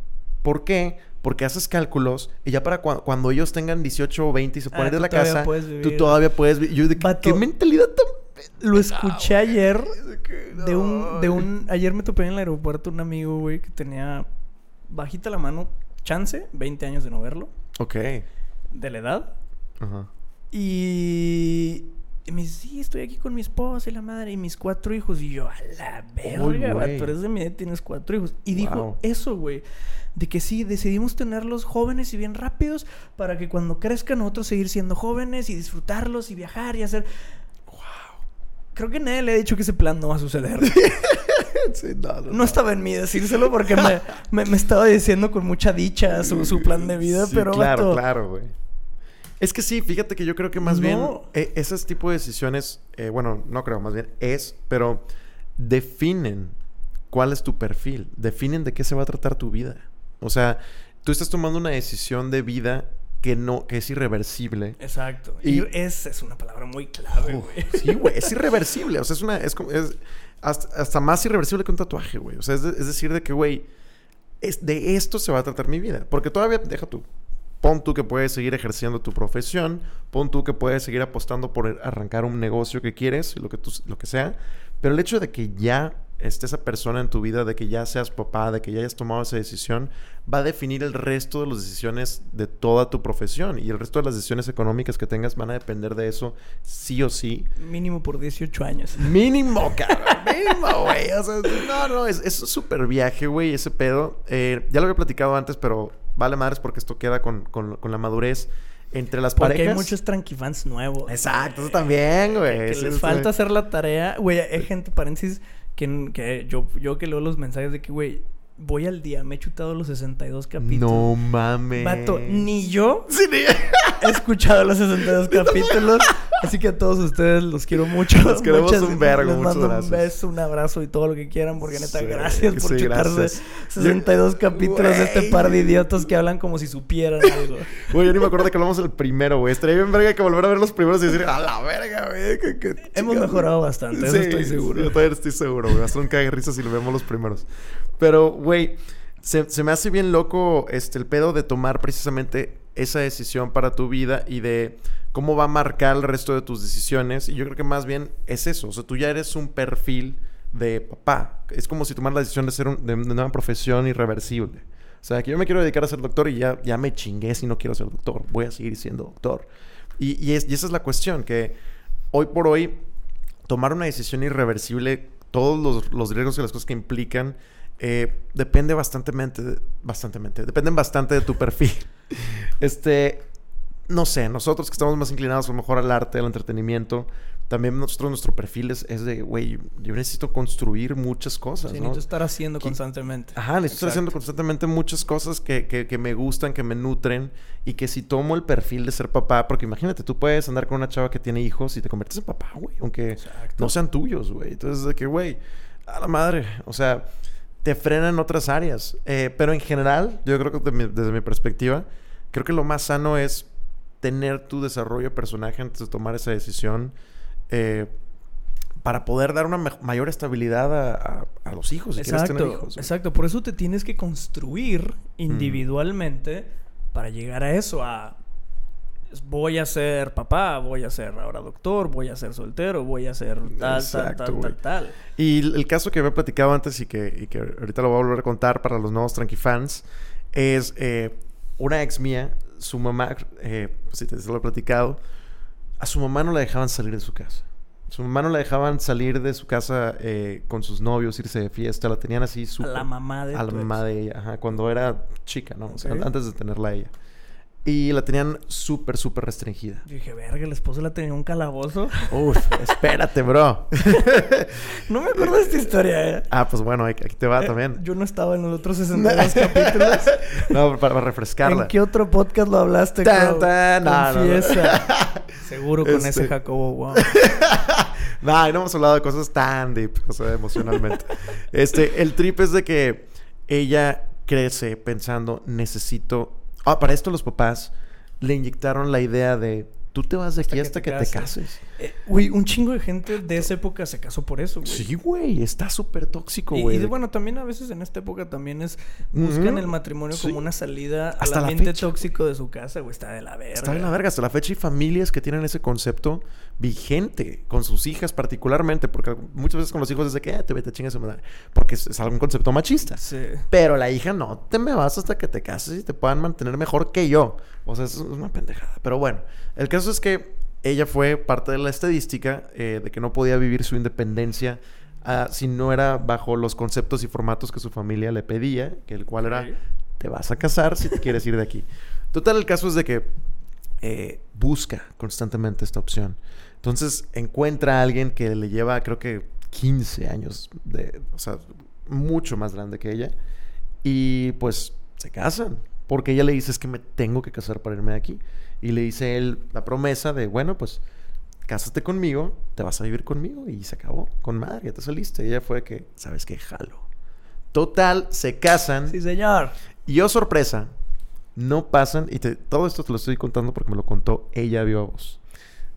¿Por qué? Porque haces cálculos y ya para cua- cuando ellos tengan 18 o 20 y se Ah, ponen de la casa, tú todavía puedes vivir. Yo de Vato, ¿qué mentalidad tan Lo escuché ayer *laughs* de un, de un... Ayer me topé en el aeropuerto un amigo, güey, que tenía bajita la mano, chance, 20 años de no verlo, Ok. de la edad. Ajá. Y, y me dice, sí, estoy aquí con mi esposa y la madre y mis cuatro hijos. Y yo, a la verga, vato, eres de mi edad, tienes cuatro hijos. Y dijo Wow. eso, güey, de que sí, decidimos tenerlos jóvenes y bien rápidos para que cuando crezcan nosotros seguir siendo jóvenes y disfrutarlos y viajar y hacer... Creo que nadie le ha dicho que ese plan no va a suceder. *laughs* Sí, no, no, No estaba en mí decírselo porque me, me- me estaba diciendo con mucha dicha su, su plan de vida, Sí, pero claro, vato, claro, güey. Es que sí, fíjate que yo creo que más bien eh, esos tipos de decisiones, eh, bueno, no creo, más bien es, pero definen cuál es tu perfil, definen de qué se va a tratar tu vida. O sea, tú estás tomando una decisión de vida que no, que es irreversible. Exacto. Y- Y esa es una palabra muy clave, güey. sí, güey, es irreversible. O sea, es una. Es, como- es hasta, hasta más irreversible que un tatuaje, güey. O sea, es, de- es decir, de que, güey, es, de esto se va a tratar mi vida. Porque todavía, deja tú. Pon tú que puedes seguir ejerciendo tu profesión. Pon tú que puedes seguir apostando por arrancar un negocio que quieres, lo que, tú, lo que sea. Pero el hecho de que ya esté esa persona en tu vida, de que ya seas papá, de que ya hayas tomado esa decisión, va a definir el resto de las decisiones de toda tu profesión. Y el resto de las decisiones económicas que tengas van a depender de eso, sí o sí. Mínimo por 18 años. Mínimo, *laughs* cabrón. Mínimo, güey. O sea, no, no, es, es un súper viaje, güey, ese pedo. Eh, ya lo había platicado antes, pero vale madres porque esto queda con, con, con la madurez entre las Porque parejas. hay muchos tranquifans nuevos. Exacto, eso también, güey. Que les es- falta hacer la tarea. Güey, hay gente, paréntesis, que, que yo, yo que leo los mensajes de que, güey, voy al día, me he chutado los 62 capítulos. No mames. Vato, ni yo Sí, ni- he escuchado los 62 *laughs* capítulos. Así que a todos ustedes los quiero mucho. Los *laughs* queremos un vergo, Les muchas mando gracias. un beso, un abrazo y todo lo que quieran. Porque neta, Sí, gracias por sí, chutarse gracias. 62 Yo- capítulos de este par de idiotas que hablan como si supieran algo. *laughs* Güey, yo ni me acuerdo de que hablamos del primero, güey. Estaría bien verga que volver a ver los primeros y decir, a la verga, güey. que- que Hemos chingados". mejorado bastante, eso Sí, estoy seguro. Yo todavía estoy seguro, güey. Va a ser un risa si lo vemos los primeros. Pero, güey, se, se me hace bien loco este, el pedo de tomar precisamente esa decisión para tu vida y de cómo va a marcar el resto de tus decisiones. Y yo creo que más bien es eso. O sea, tú ya eres un perfil de papá. Es como si tomaras la decisión de ser un- de, una profesión irreversible. O sea, que yo me quiero dedicar a ser doctor y ya, ya me chingué si no quiero ser doctor. Voy a seguir siendo doctor. Y, y es- y esa es la cuestión, que hoy por hoy tomar una decisión irreversible, todos los, riesgos y las cosas que implican, eh, depende bastantemente, bastantemente, dependen bastante de tu perfil. *laughs* Este, no sé, nosotros que estamos más inclinados a lo mejor al arte, al entretenimiento, también nosotros nuestro perfil es, es de, güey, yo necesito construir muchas cosas, Sí, ¿no? necesito estar haciendo constantemente. Ajá, necesito estar haciendo constantemente muchas cosas que, que, que me gustan, que me nutren y que si tomo el perfil de ser papá, porque imagínate, tú puedes andar con una chava que tiene hijos y te conviertes en papá, güey, aunque Exacto. no sean tuyos, güey. Entonces, de que, güey, a la madre, o sea, te frena en otras áreas. Eh, pero en general, yo creo que mi- desde mi perspectiva, creo que lo más sano es tener tu desarrollo de personaje antes de tomar esa decisión. eh, para poder dar una mayor estabilidad a, a- a los hijos, si quieres tener Exacto, hijos. güey. exacto. Por eso te tienes que construir individualmente para llegar a eso, a voy a ser papá, voy a ser ahora doctor, voy a ser soltero, voy a ser tal, Exacto, tal, tal, tal, tal. Y el, el caso que había platicado antes y que, y que ahorita lo voy a volver a contar para los nuevos Tranqui fans es eh, una ex mía, su mamá, eh, si te lo he platicado, a su mamá no la dejaban salir de su casa. Su mamá no la dejaban salir de su casa eh, con sus novios, irse de fiesta, la tenían así A súper... la mamá de A la mamá ex. de ella, ajá, cuando era chica, ¿no? O sea, Ok. antes de tenerla a ella. Y la tenían súper, súper restringida. Yo dije, verga, el esposo la tenía en un calabozo. *laughs* Uf, espérate, bro. *laughs* no me acuerdo de esta historia, eh. ah, pues bueno, aquí te va Eh, también. Yo no estaba en los otros 62 capítulos. *laughs* No, para, para refrescarla. ¿En qué otro podcast lo hablaste, Tan, tan, no, no, no. Confiesa. Seguro con Este- ese Jacobo, wow. No, y no hemos hablado de cosas tan deep, o sea, emocionalmente. este, el trip es de que ella crece pensando, necesito. Ah, para esto los papás le inyectaron la idea de tú te vas de aquí hasta, que, te cases. Eh, Güey, un chingo de gente de esa época se casó por eso, güey. Sí, güey, está súper tóxico, Y, güey. y de- bueno, también a veces en esta época también es... Buscan el matrimonio Sí. como una salida Hasta al la ambiente fecha. tóxico de su casa, güey. Está de la verga. Está en la verga. Hasta la fecha hay familias que tienen ese concepto vigente con sus hijas particularmente, porque muchas veces con los hijos es de que "Ah, te vete chingas madre", porque es, es algún concepto machista. Sí. Pero la hija no te me vas hasta que te cases y te puedan mantener mejor que yo. O sea, es una pendejada. Pero bueno, el caso es que ella fue parte de la estadística eh, de que no podía vivir su independencia ah, si no era bajo los conceptos y formatos que su familia le pedía, que el cual era te vas a casar si te quieres ir de aquí. Total, el caso es de que eh, busca constantemente esta opción. Entonces encuentra a alguien que le lleva, creo que 15 años, de, o sea, mucho más grande que ella. Y pues se casan. Porque ella le dice, es que me tengo que casar para irme de aquí. Y le dice él la promesa de, bueno, pues cásate conmigo, te vas a vivir conmigo. Y se acabó. Con madre, ya te saliste. Y ella fue que, ¿sabes qué? Jalo. Total, se casan. Sí, señor. Y oh sorpresa, no pasan, y te- todo esto te lo estoy contando porque me lo contó ella viva voz.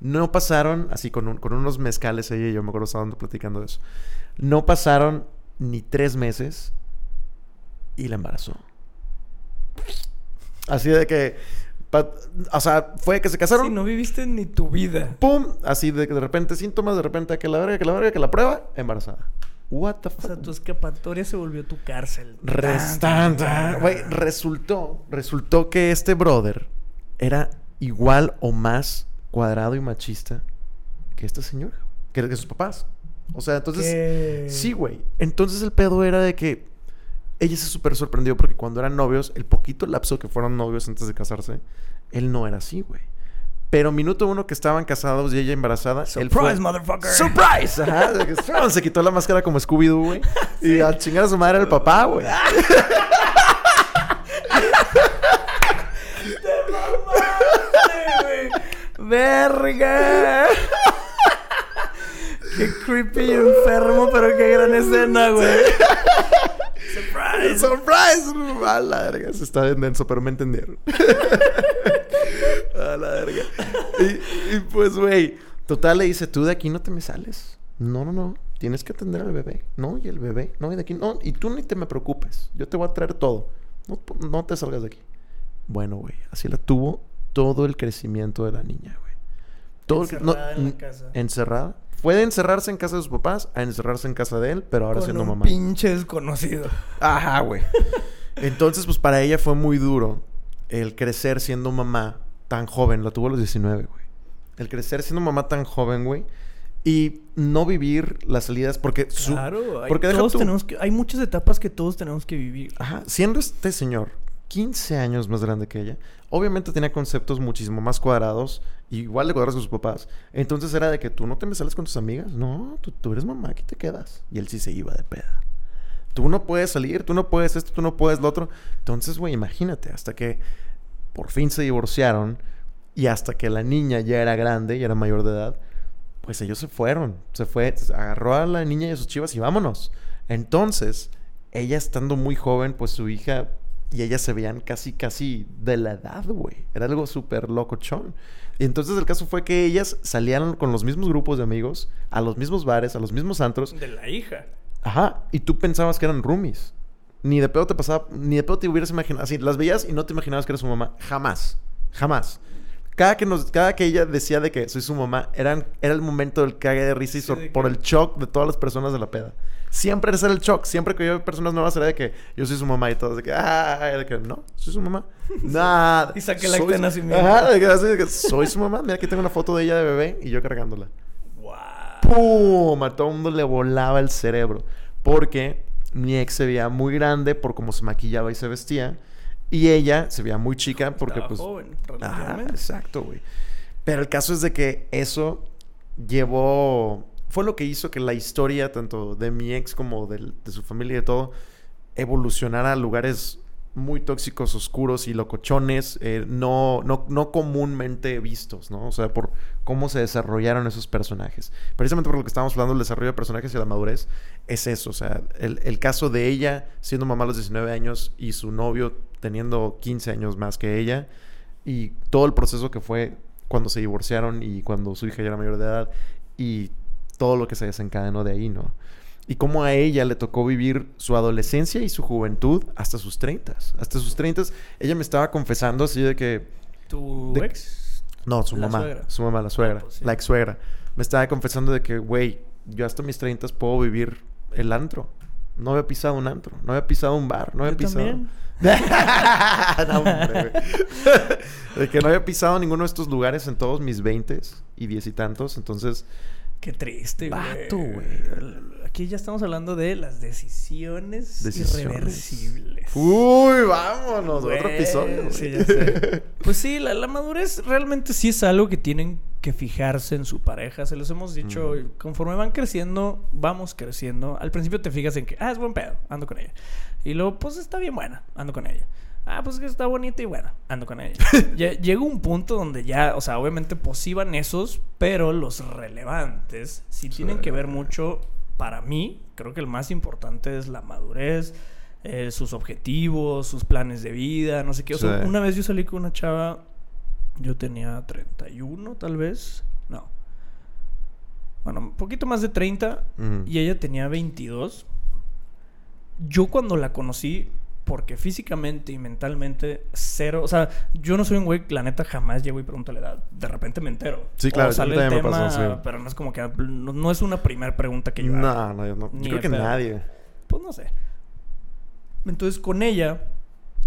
No pasaron, así con, un- con unos mezcales ella y yo me acuerdo estábamos platicando de eso. No pasaron ni tres meses y la embarazó. Así de que, pa- o sea, fue que se casaron. Sí, no viviste ni tu vida. ¡Pum! Así de de repente síntomas, de repente que la verga, que la verga, que la prueba, embarazada. What the O fuck? sea, tu escapatoria se volvió tu cárcel. Restanta. Güey, resultó, resultó que este brother era igual o más cuadrado y machista que este señor, que, que sus papás. O sea, entonces, ¿Qué? sí, güey. Entonces el pedo era de que ella se súper sorprendió porque cuando eran novios, el poquito lapso que fueron novios antes de casarse, él no era así, güey. Pero minuto uno que estaban casados y ella embarazada, él fue... Surprise, motherfucker. ¡Surprise! Ajá, *laughs* se quitó la máscara como Scooby-Doo, güey. *laughs* Y a chingar a su madre el papá, güey. *laughs* ¡Verga! Qué creepy y enfermo, pero qué gran escena, güey. Surprise. ¡Surprise! A la verga, se está bien denso, pero me entendieron. *laughs* a la verga. Y, y pues, güey, total le dice, tú de aquí no te me sales. No, no, no. Tienes que atender al bebé. No, y el bebé. No, y de aquí. No, y tú ni te me preocupes. Yo te voy a traer todo. No, no te salgas de aquí. Bueno, güey, así la tuvo todo el crecimiento de la niña, güey. Todo Encerrada en la casa. Encerrada. Fue de encerrarse en casa de sus papás a encerrarse en casa de él, pero ahora Con siendo un mamá. pinche desconocido. Ajá, güey. Entonces, pues para ella fue muy duro el crecer siendo mamá tan joven. La tuvo a los 19, güey. El crecer siendo mamá tan joven, güey. Y no vivir las salidas porque... su- Claro, hay, porque todos tú- tenemos que, hay muchas etapas que todos tenemos que vivir. Ajá, siendo este señor 15 años más grande que ella, obviamente tenía conceptos muchísimo más cuadrados, igual de cuadrados que sus papás. Entonces era de que tú no te me sales con tus amigas, no, tú, eres mamá, aquí te quedas. Y él sí se iba de peda. Tú no puedes salir, tú no puedes esto, tú no puedes lo otro. Entonces, güey, imagínate, hasta que por fin se divorciaron y hasta que la niña ya era grande, ya era mayor de edad, pues ellos se fueron. Se fue, agarró a la niña y a sus chivas y vámonos. Entonces, ella estando muy joven, pues su hija y ella se veían casi, casi de la edad, güey. Era algo súper locochón. Y entonces el caso fue que ellas salían con los mismos grupos de amigos, a los mismos bares, a los mismos antros. De la hija. Ajá. Y tú pensabas que eran roomies. Ni de pedo te pasaba, ni de pedo te hubieras imaginado. Así, las veías y no te imaginabas que era su mamá. Jamás. Jamás. Cada que, nos, cada que ella decía de que soy su mamá, eran, era el momento del cague de risa y Sí, sor- de por que- el shock de todas las personas de la peda. Siempre era el shock. Siempre que yo veo personas nuevas era de que yo soy su mamá y todos de que, ah, de que no, soy su mamá. *laughs* Nada. Y saqué el acta de nacimiento. Ajá, de que, así de que soy su mamá. Mira, aquí tengo una foto de ella de bebé y yo cargándola. Wow. ¡Pum! A todo el mundo le volaba el cerebro. Porque mi ex se veía muy grande por cómo se maquillaba y se vestía. Y ella se veía muy chica porque Estaba pues... joven, Ajá, exacto, güey. Pero el caso es de que eso llevó... Fue lo que hizo que la historia, tanto de mi ex como del- de, su familia y de todo, evolucionara a lugares muy tóxicos, oscuros y locochones, eh, no, no, no comúnmente vistos, ¿no? O sea, por cómo se desarrollaron esos personajes. Precisamente por lo que estábamos hablando del desarrollo de personajes y la madurez, es eso. O sea, el, el caso de ella siendo mamá a los 19 años y su novio teniendo 15 años más que ella, y todo el proceso que fue cuando se divorciaron y cuando su hija ya era mayor de edad, y todo lo que se desencadenó de ahí, ¿no? Y cómo a ella le tocó vivir su adolescencia y su juventud hasta sus 30. Hasta sus 30 ella me estaba confesando así de que... ¿Tu De- ex? No, su La mamá. suegra. Su mamá, la suegra. Ah, pues sí. La ex suegra. Me estaba confesando de que, güey, yo hasta mis 30 puedo vivir el antro. No había pisado un antro. No había pisado un bar. No había Yo pisado... también. *laughs* No, hombre, *laughs* de que no había pisado ninguno de estos lugares en todos mis 20 y diez y tantos. Entonces, Qué triste, güey. Vato, güey. Aquí ya estamos hablando de las decisiones, Decisiones. irreversibles. uy, vámonos. Güey, Otro episodio. güey. Sí, ya sé. *laughs* Pues sí, la, la madurez realmente sí es algo que tienen que fijarse en su pareja. Se los hemos dicho, conforme van creciendo, vamos creciendo. Al principio te fijas en que, ah, es buen pedo, ando con ella. Y luego, pues está bien buena, ando con ella. Ah, pues que está bonita y buena, ando con ella. *laughs* Llega un punto donde ya, o sea, obviamente pues sí van esos, pero los relevantes sí tienen que ver mucho, para mí, creo que el más importante es la madurez, eh, sus objetivos, sus planes de vida, no sé qué. O sea, Sí. una vez yo salí con una chava, yo tenía 31 tal vez, no. Bueno, un poquito más de 30 Ujú. y ella tenía 22. Yo cuando la conocí, Porque físicamente y mentalmente, cero. O sea, yo no soy un güey, la neta, jamás llego y pregunto la edad. De repente me entero. Sí, claro, O sale el también me tema, pasó, sí. pero no es como que. No, no es una primera pregunta que yo. No, no, yo no. Ni Yo creo que pedo. nadie. Pues no sé. Entonces con ella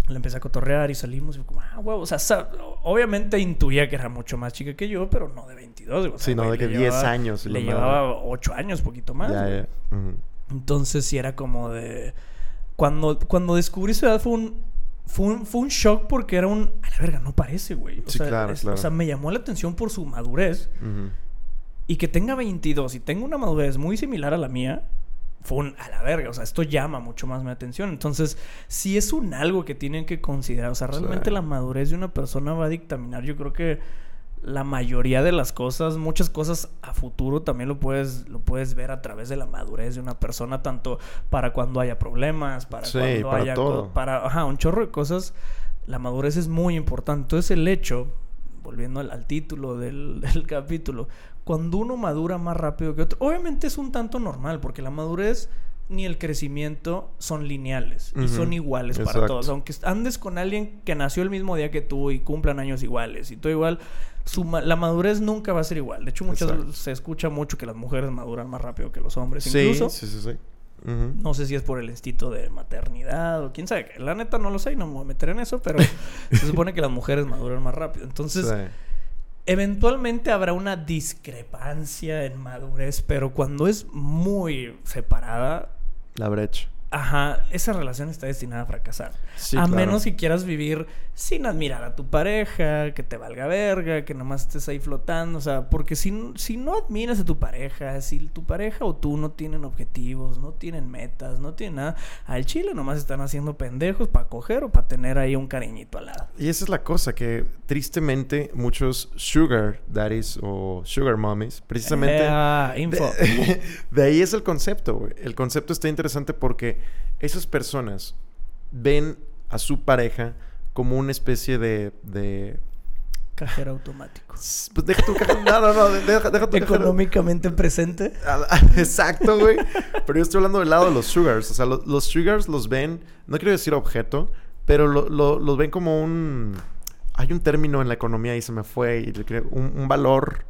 le empecé a cotorrear y salimos y como, ah, huevo. O sea, obviamente intuía que era mucho más chica que yo, pero no de 22. O sea, Sí, no, güey, de que 10 llevaba- años Le la llevaba 8 años, poquito más. Ya, ya. Entonces sí era como de... Cuando, cuando descubrí su edad fue un, fue un... Fue un shock porque era un... A la verga, no parece, güey. O Sí, sea, claro, es- claro. O sea, me llamó la atención por su madurez. Y que tenga 22 y tenga una madurez muy similar a la mía, fue un a la verga. O sea, esto llama mucho más mi atención. Entonces, sí es un algo que tienen que considerar. O sea, realmente Sí. la madurez de una persona va a dictaminar, yo creo que la mayoría de las cosas, muchas cosas a futuro también lo puedes, lo puedes ver a través de la madurez de una persona, tanto para cuando haya problemas, para Sí, cuando para haya todo. para ajá, un chorro de cosas. La madurez es muy importante. Entonces, el hecho, volviendo al, al título del, *laughs* del capítulo, cuando uno madura más rápido que otro, obviamente es un tanto normal, porque la madurez ni el crecimiento son lineales y son iguales para todos. Aunque andes con alguien que nació el mismo día que tú y cumplan años iguales y todo igual, su ma- la madurez nunca va a ser igual. De hecho, muchas Exacto. se escucha mucho que las mujeres maduran más rápido que los hombres. Sí, Incluso, sí, sí, no sé si es por el instinto de maternidad o quién sabe. La neta no lo sé y no me voy a meter en eso, pero *laughs* se supone que las mujeres maduran más rápido. Entonces, Sí. Eventualmente habrá una discrepancia en madurez, pero cuando es muy separada, La brecha. ajá, esa relación está destinada a fracasar. Sí, a claro. menos que quieras vivir sin admirar a tu pareja, que te valga verga, que nomás estés ahí flotando, o sea, porque si, si no admiras a tu pareja, si tu pareja o tú no tienen objetivos, no tienen metas, no tienen nada, al chile nomás están haciendo pendejos para coger o para tener ahí un cariñito al lado. Y esa es la cosa, que tristemente muchos sugar daddies o sugar mommies, precisamente... Eh, ah, info. De, *laughs* de ahí es el concepto, güey. El concepto está interesante porque esas personas ven a su pareja como una especie de... de Cajero automático. pues deja tu caja- No, no, no. Deja, deja tu cajero- Económicamente presente. *laughs* Exacto, güey. Pero yo estoy hablando del lado de los sugars. O sea, lo- los sugars los ven, no quiero decir objeto, pero lo- lo- los ven como un... Hay un término en la economía y se me fue. Y un valor,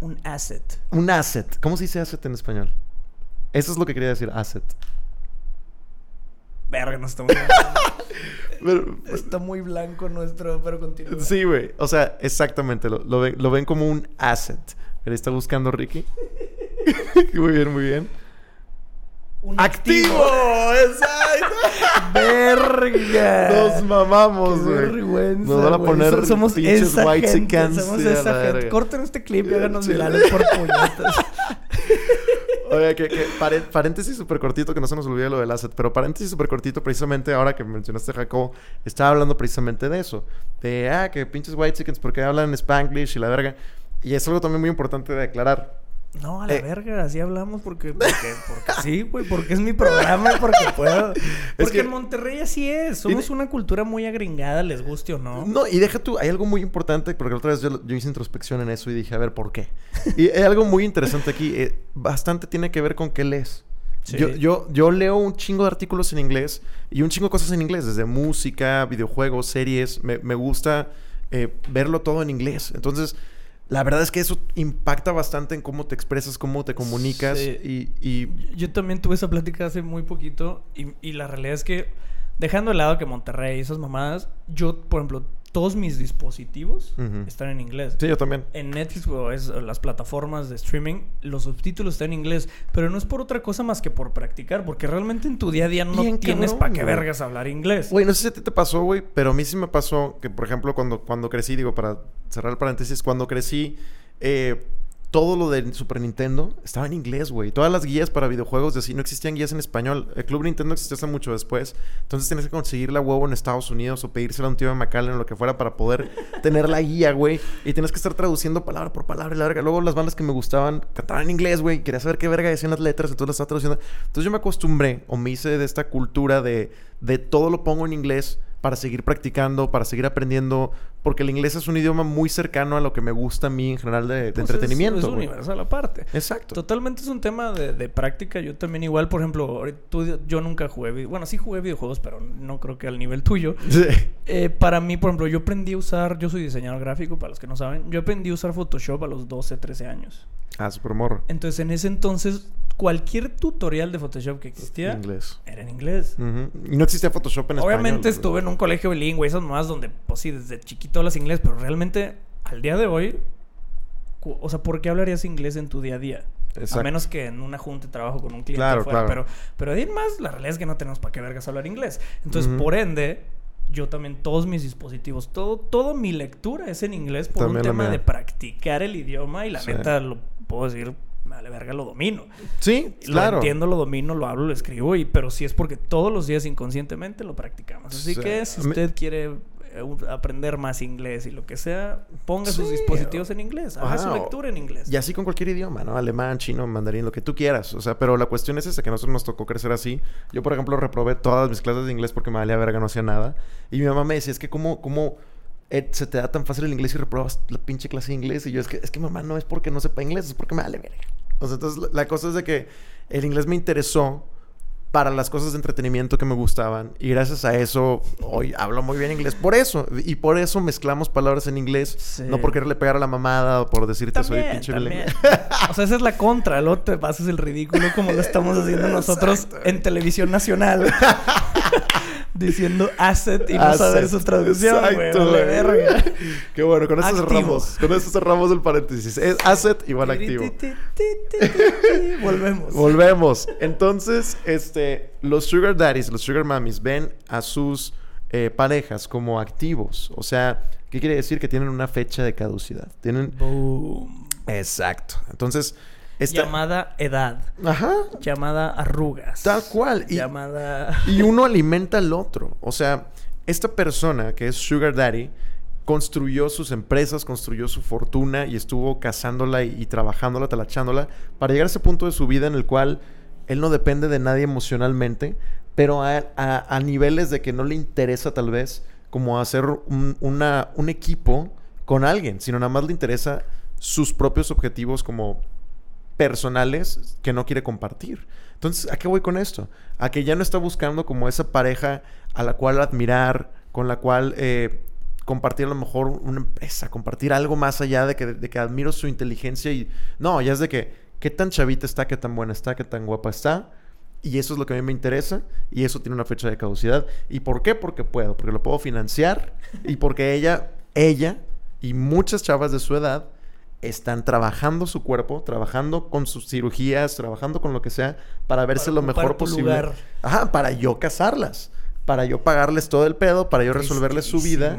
Un asset. un asset. ¿Cómo se dice asset en español? Eso es lo que quería decir, asset. Verga, no estamos. *laughs* Pero- Está muy blanco nuestro, pero continúa. sí, güey. O sea, exactamente. Lo, lo ven, lo ven como un asset. Está buscando Ricky. *laughs* muy bien, muy bien. Un ¡Activo! *laughs* ¡Exacto! Verga. Nos mamamos, Qué güey. vergüenza, Nos van a poner So- somos pinches esa white gente, Somos esa gente. Corten este clip y háganos virales por puñetas. Oye, que, que paréntesis súper cortito, que no se nos olvide lo del asset, pero paréntesis súper cortito, precisamente ahora que mencionaste a Jacobo, estaba hablando precisamente de eso. De, ah, que pinches white chickens, porque hablan Spanglish y la verga. Y es algo también muy importante de aclarar. No, a la Eh. verga, así hablamos porque, porque, porque sí, güey, porque es mi programa y porque puedo. *laughs* Porque que- en Monterrey así es. Somos una cultura muy agringada, les guste o no. No, y deja tú, hay algo muy importante, porque la otra vez yo, yo hice introspección en eso y dije, a ver, ¿por qué? Y hay algo muy interesante aquí, eh, bastante tiene que ver con qué lees. Sí. Yo, yo, yo leo un chingo de artículos en inglés y un chingo de cosas en inglés, desde música, videojuegos, series. Me, me gusta eh, verlo todo en inglés. Entonces, la verdad es que eso impacta bastante en cómo te expresas, cómo te comunicas. Sí. Y, y Yo también tuve esa plática hace muy poquito y, y la realidad es que, dejando de lado que Monterrey y esas mamadas, yo, por ejemplo, todos mis dispositivos están en inglés. sí, yo también. En Netflix o es, las plataformas de streaming, los subtítulos están en inglés, pero no es por otra cosa más que por practicar, porque realmente en tu día a día no Bien tienes para qué vergas hablar inglés. Güey, no sé si a ti te pasó, güey, pero a mí sí me pasó que, por ejemplo, cuando, cuando crecí, digo, para cerrar el paréntesis, cuando crecí, eh, todo lo de Super Nintendo estaba en inglés, güey. Todas las guías para videojuegos de así no existían guías en español. El Club Nintendo existió hasta mucho después. Entonces tenías que conseguir la huevo en Estados Unidos o pedírsela a un tío de McAllen o lo que fuera para poder *laughs* tener la guía, güey. Y tenías que estar traduciendo palabra por palabra y la verga. Luego las bandas que me gustaban cantaban en inglés, güey. Quería saber qué verga decían las letras, entonces las estaba traduciendo. Entonces yo me acostumbré o me hice de esta cultura de, de todo lo pongo en inglés para seguir practicando, para seguir aprendiendo, porque el inglés es un idioma muy cercano a lo que me gusta a mí en general de, de Pues es- entretenimiento. Es, universal aparte. Exacto. Totalmente es un tema de, de práctica. Yo también igual, por ejemplo, tú- yo nunca jugué... Bueno, sí jugué videojuegos, pero no creo que al nivel tuyo. *laughs* Sí. Eh, para mí, por ejemplo, yo aprendí a usar... Yo soy diseñador gráfico, para los que no saben. Yo aprendí a usar Photoshop a los 12, 13 años. Ah, super morro. Entonces, en ese entonces, cualquier tutorial de Photoshop que existía... Inglés. Era en inglés. Y no existía Photoshop en español. Obviamente estuve en un colegio bilingüe, esas más donde, pues sí, desde chiquito hablas inglés, pero realmente al día de hoy, o sea, ¿por qué hablarías inglés en tu día a día? Exacto. A menos que en una junta de trabajo con un cliente Claro, fuera, claro. pero pero de ahí en más la realidad es que no tenemos para qué vergas hablar inglés. Entonces, por ende, yo también todos mis dispositivos, todo todo mi lectura es en inglés por También un tema de practicar el idioma y la Sí. neta lo puedo decir, me vale verga, lo domino. Sí, claro. Lo entiendo, lo domino, lo hablo, lo escribo, y, pero sí es porque todos los días inconscientemente lo practicamos. Así Sí. que si usted quiere eh, aprender más inglés y lo que sea, ponga sus dispositivos en inglés, haga su lectura en inglés. Y así con cualquier idioma, ¿no? Alemán, chino, mandarín, lo que tú quieras. O sea, pero la cuestión es esa, que a nosotros nos tocó crecer así. Yo, por ejemplo, reprobé todas mis clases de inglés porque me valía verga, no hacía nada. Y mi mamá me decía, es que cómo, cómo eh, se te da tan fácil el inglés y reprobas la pinche clase de inglés. Y yo, es que, es que mamá, no es porque no sepa inglés, es porque me vale verga. O sea, entonces la, cosa es de que el inglés me interesó para las cosas de entretenimiento que me gustaban. Y gracias a eso, hoy hablo muy bien inglés. Por eso. Y por eso mezclamos palabras en inglés. Sí. No por quererle pegar a la mamada o por decirte soy También, pinche también. bilingüe. O sea, esa es la contra. Luego te pasas el ridículo como lo estamos haciendo *laughs* nosotros Exacto. en televisión nacional. *laughs* Diciendo asset y no Asset. saber su traducción. Exacto, Vale güey. verga. Qué bueno, con eso cerramos. Con eso cerramos el paréntesis. Es asset igual activo. Volvemos. Volvemos. Entonces, este, los sugar daddies, los sugar mummies ven a sus eh, parejas como activos. O sea, ¿qué quiere decir? Que tienen una fecha de caducidad. Tienen... Boom. Exacto. Entonces, Llamada edad. Ajá. Llamada arrugas. Tal cual. Y, Llamada. y *laughs* uno alimenta al otro. O sea, esta persona que es Sugar Daddy construyó sus empresas, construyó su fortuna y estuvo cazándola y, y trabajándola, talachándola, para llegar a ese punto de su vida en el cual él no depende de nadie emocionalmente, pero a, a- a niveles de que no le interesa tal vez como hacer un, una- un equipo con alguien, sino nada más le interesa sus propios objetivos como personales que no quiere compartir. Entonces, ¿a qué voy con esto? A que ya no está buscando como esa pareja a la cual admirar, con la cual eh, compartir a lo mejor una empresa, compartir algo más allá de que, de que admiro su inteligencia y... No, ya es de que qué tan chavita está, qué tan buena está, qué tan guapa está. Y eso es lo que a mí me interesa. Y eso tiene una fecha de caducidad. ¿Y por qué? Porque puedo. Porque lo puedo financiar. Y porque ella, ella y muchas chavas de su edad están trabajando su cuerpo, trabajando con sus cirugías, trabajando con lo que sea, para verse Para lo mejor posible. lugar. Ajá, para yo casarlas. Para yo pagarles todo el pedo, para yo resolverles su vida,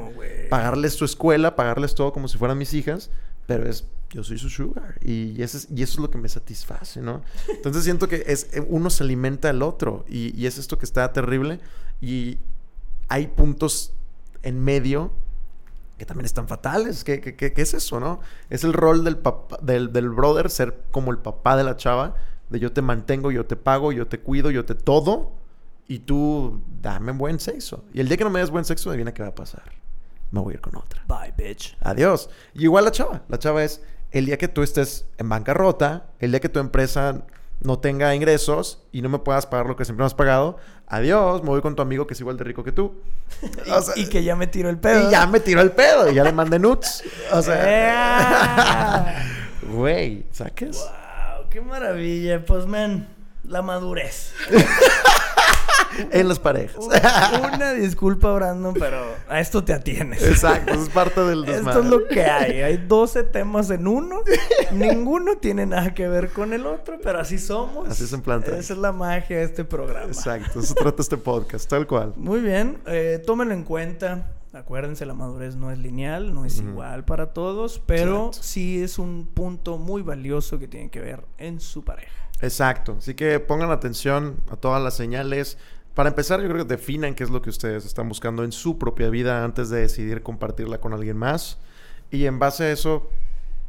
pagarles su escuela, pagarles todo como si fueran mis hijas. Pero es, yo soy su sugar. Y, ese es- y eso es lo que me satisface, ¿no? Entonces siento que es, eh, uno se alimenta al otro. Y, y es esto que está terrible. Y hay puntos en medio que también están fatales. ¿Qué, qué, qué- qué es eso, no? Es el rol del, papá, del, del brother ser como el papá de la chava. De yo te mantengo, yo te pago, yo te cuido, yo te todo. Y tú dame buen sexo. Y el día que no me des buen sexo, adivina qué va a pasar. Me voy a ir con otra. Bye, bitch. Adiós. Y igual la chava. La chava es el día que tú estés en bancarrota, el día que tu empresa no tenga ingresos y no me puedas pagar lo que siempre me has pagado. Adiós, me voy con tu amigo que es igual de rico que tú. Y, *laughs* O sea, y que ya me tiro el pedo. y ya me tiró el pedo y ya le mandé nuts. *laughs* O sea, ¡Ea! *laughs* güey, ¿saques? wow, qué maravilla. Pues, man, la madurez. En las parejas. Una disculpa, Brandon, pero a esto te atienes. Exacto, es parte del Esto desmadre. es lo que hay. Hay 12 temas en uno. Ninguno tiene nada que ver con el otro, pero así somos. Así es en planta. Esa es la magia de este programa. Exacto, eso trata este podcast, tal cual. Muy bien, eh, tómenlo en cuenta. Acuérdense, la madurez no es lineal, no es igual para todos, pero Exacto. sí es un punto muy valioso que tiene que ver en su pareja. Exacto, así que pongan atención a todas las señales. Para empezar, yo creo que definan qué es lo que ustedes están buscando en su propia vida antes de decidir compartirla con alguien más. Y en base a eso,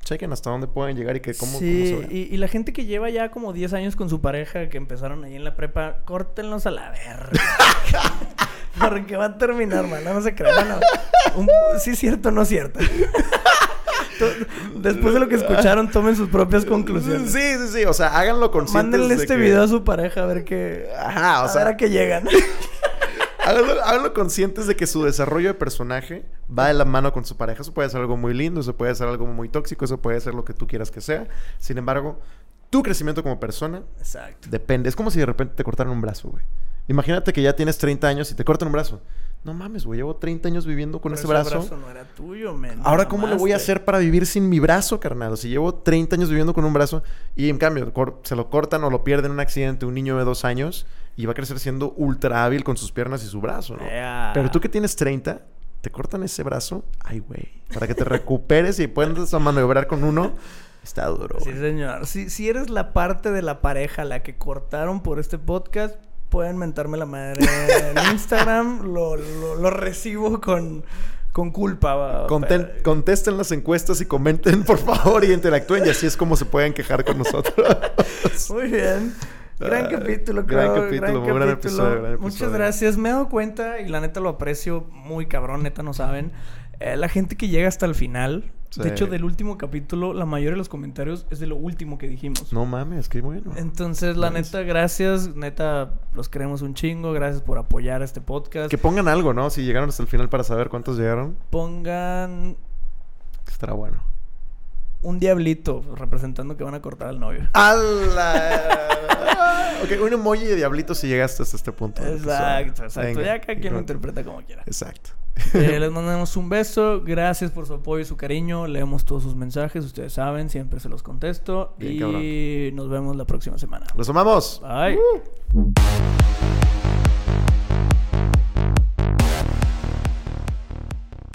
chequen hasta dónde pueden llegar y que cómo, cómo sí, se y, y la gente que lleva ya como 10 años con su pareja, que empezaron ahí en la prepa, córtenlos a la verga. *laughs* Porque va a terminar mal, no, se crean. No. Un- sí es cierto, no es cierto. Después de lo que escucharon, tomen sus propias conclusiones. Sí, sí, sí. O sea, háganlo conscientes Mándenle de este que- video a su pareja a ver qué. Ajá, o a sea, ver a qué llegan. *laughs* háganlo, háganlo conscientes de que su desarrollo de personaje va de la mano con su pareja. Eso puede ser algo muy lindo, eso puede ser algo muy tóxico, eso puede ser lo que tú quieras que sea. Sin embargo, tu crecimiento como persona Exacto. depende. Es como si de repente te cortaran un brazo, güey. Imagínate que ya tienes 30 años y te cortan un brazo. No mames, güey, llevo 30 años viviendo con Pero ese brazo. no era tuyo, men. Ahora, ¿cómo le voy a hacer para vivir sin mi brazo, carnal? Si llevo 30 años viviendo con un brazo y en cambio se lo cortan o lo pierden en un accidente un niño de dos años y va a crecer siendo ultra hábil con sus piernas y su brazo, ¿no? Pero tú que tienes 30, te cortan ese brazo, ay, güey, para que te recuperes y puedas maniobrar con uno, está duro. Sí, señor. Si, si eres la parte de la pareja a la que cortaron por este podcast, pueden mentarme la madre en *laughs* Instagram. lo, lo, lo recibo con, con culpa. Conten- pero- contesten las encuestas y comenten, por favor, y interactúen. Y así es como se pueden quejar con nosotros. *laughs* Muy bien. Gran Ah, capítulo, gran creo. capítulo, gran episodio, gran Muchas episodio. gracias. Me he dado cuenta y la neta lo aprecio muy cabrón, neta no saben. Eh, la gente que llega hasta el final. Sí. De hecho, del último capítulo, la mayoría de los comentarios es de lo último que dijimos. no mames, qué bueno. Entonces, la neta, gracias. Neta, los queremos un chingo. Gracias por apoyar este podcast. Que pongan algo, ¿no? Si llegaron hasta el final para saber cuántos llegaron, Pongan estará bueno. un diablito representando que van a cortar al novio. ¡Hala! ok, un emoji de diablito si llegaste hasta este punto. Exacto, exacto. Venga, ya cada quien lo interpreta como quiera. Exacto. Eh, les mandamos un beso. Gracias por su apoyo y su cariño. Leemos todos sus mensajes. Ustedes saben, siempre se los contesto. Bien, y cabrón. nos vemos la próxima semana. ¡Los amamos! Bye. Uh.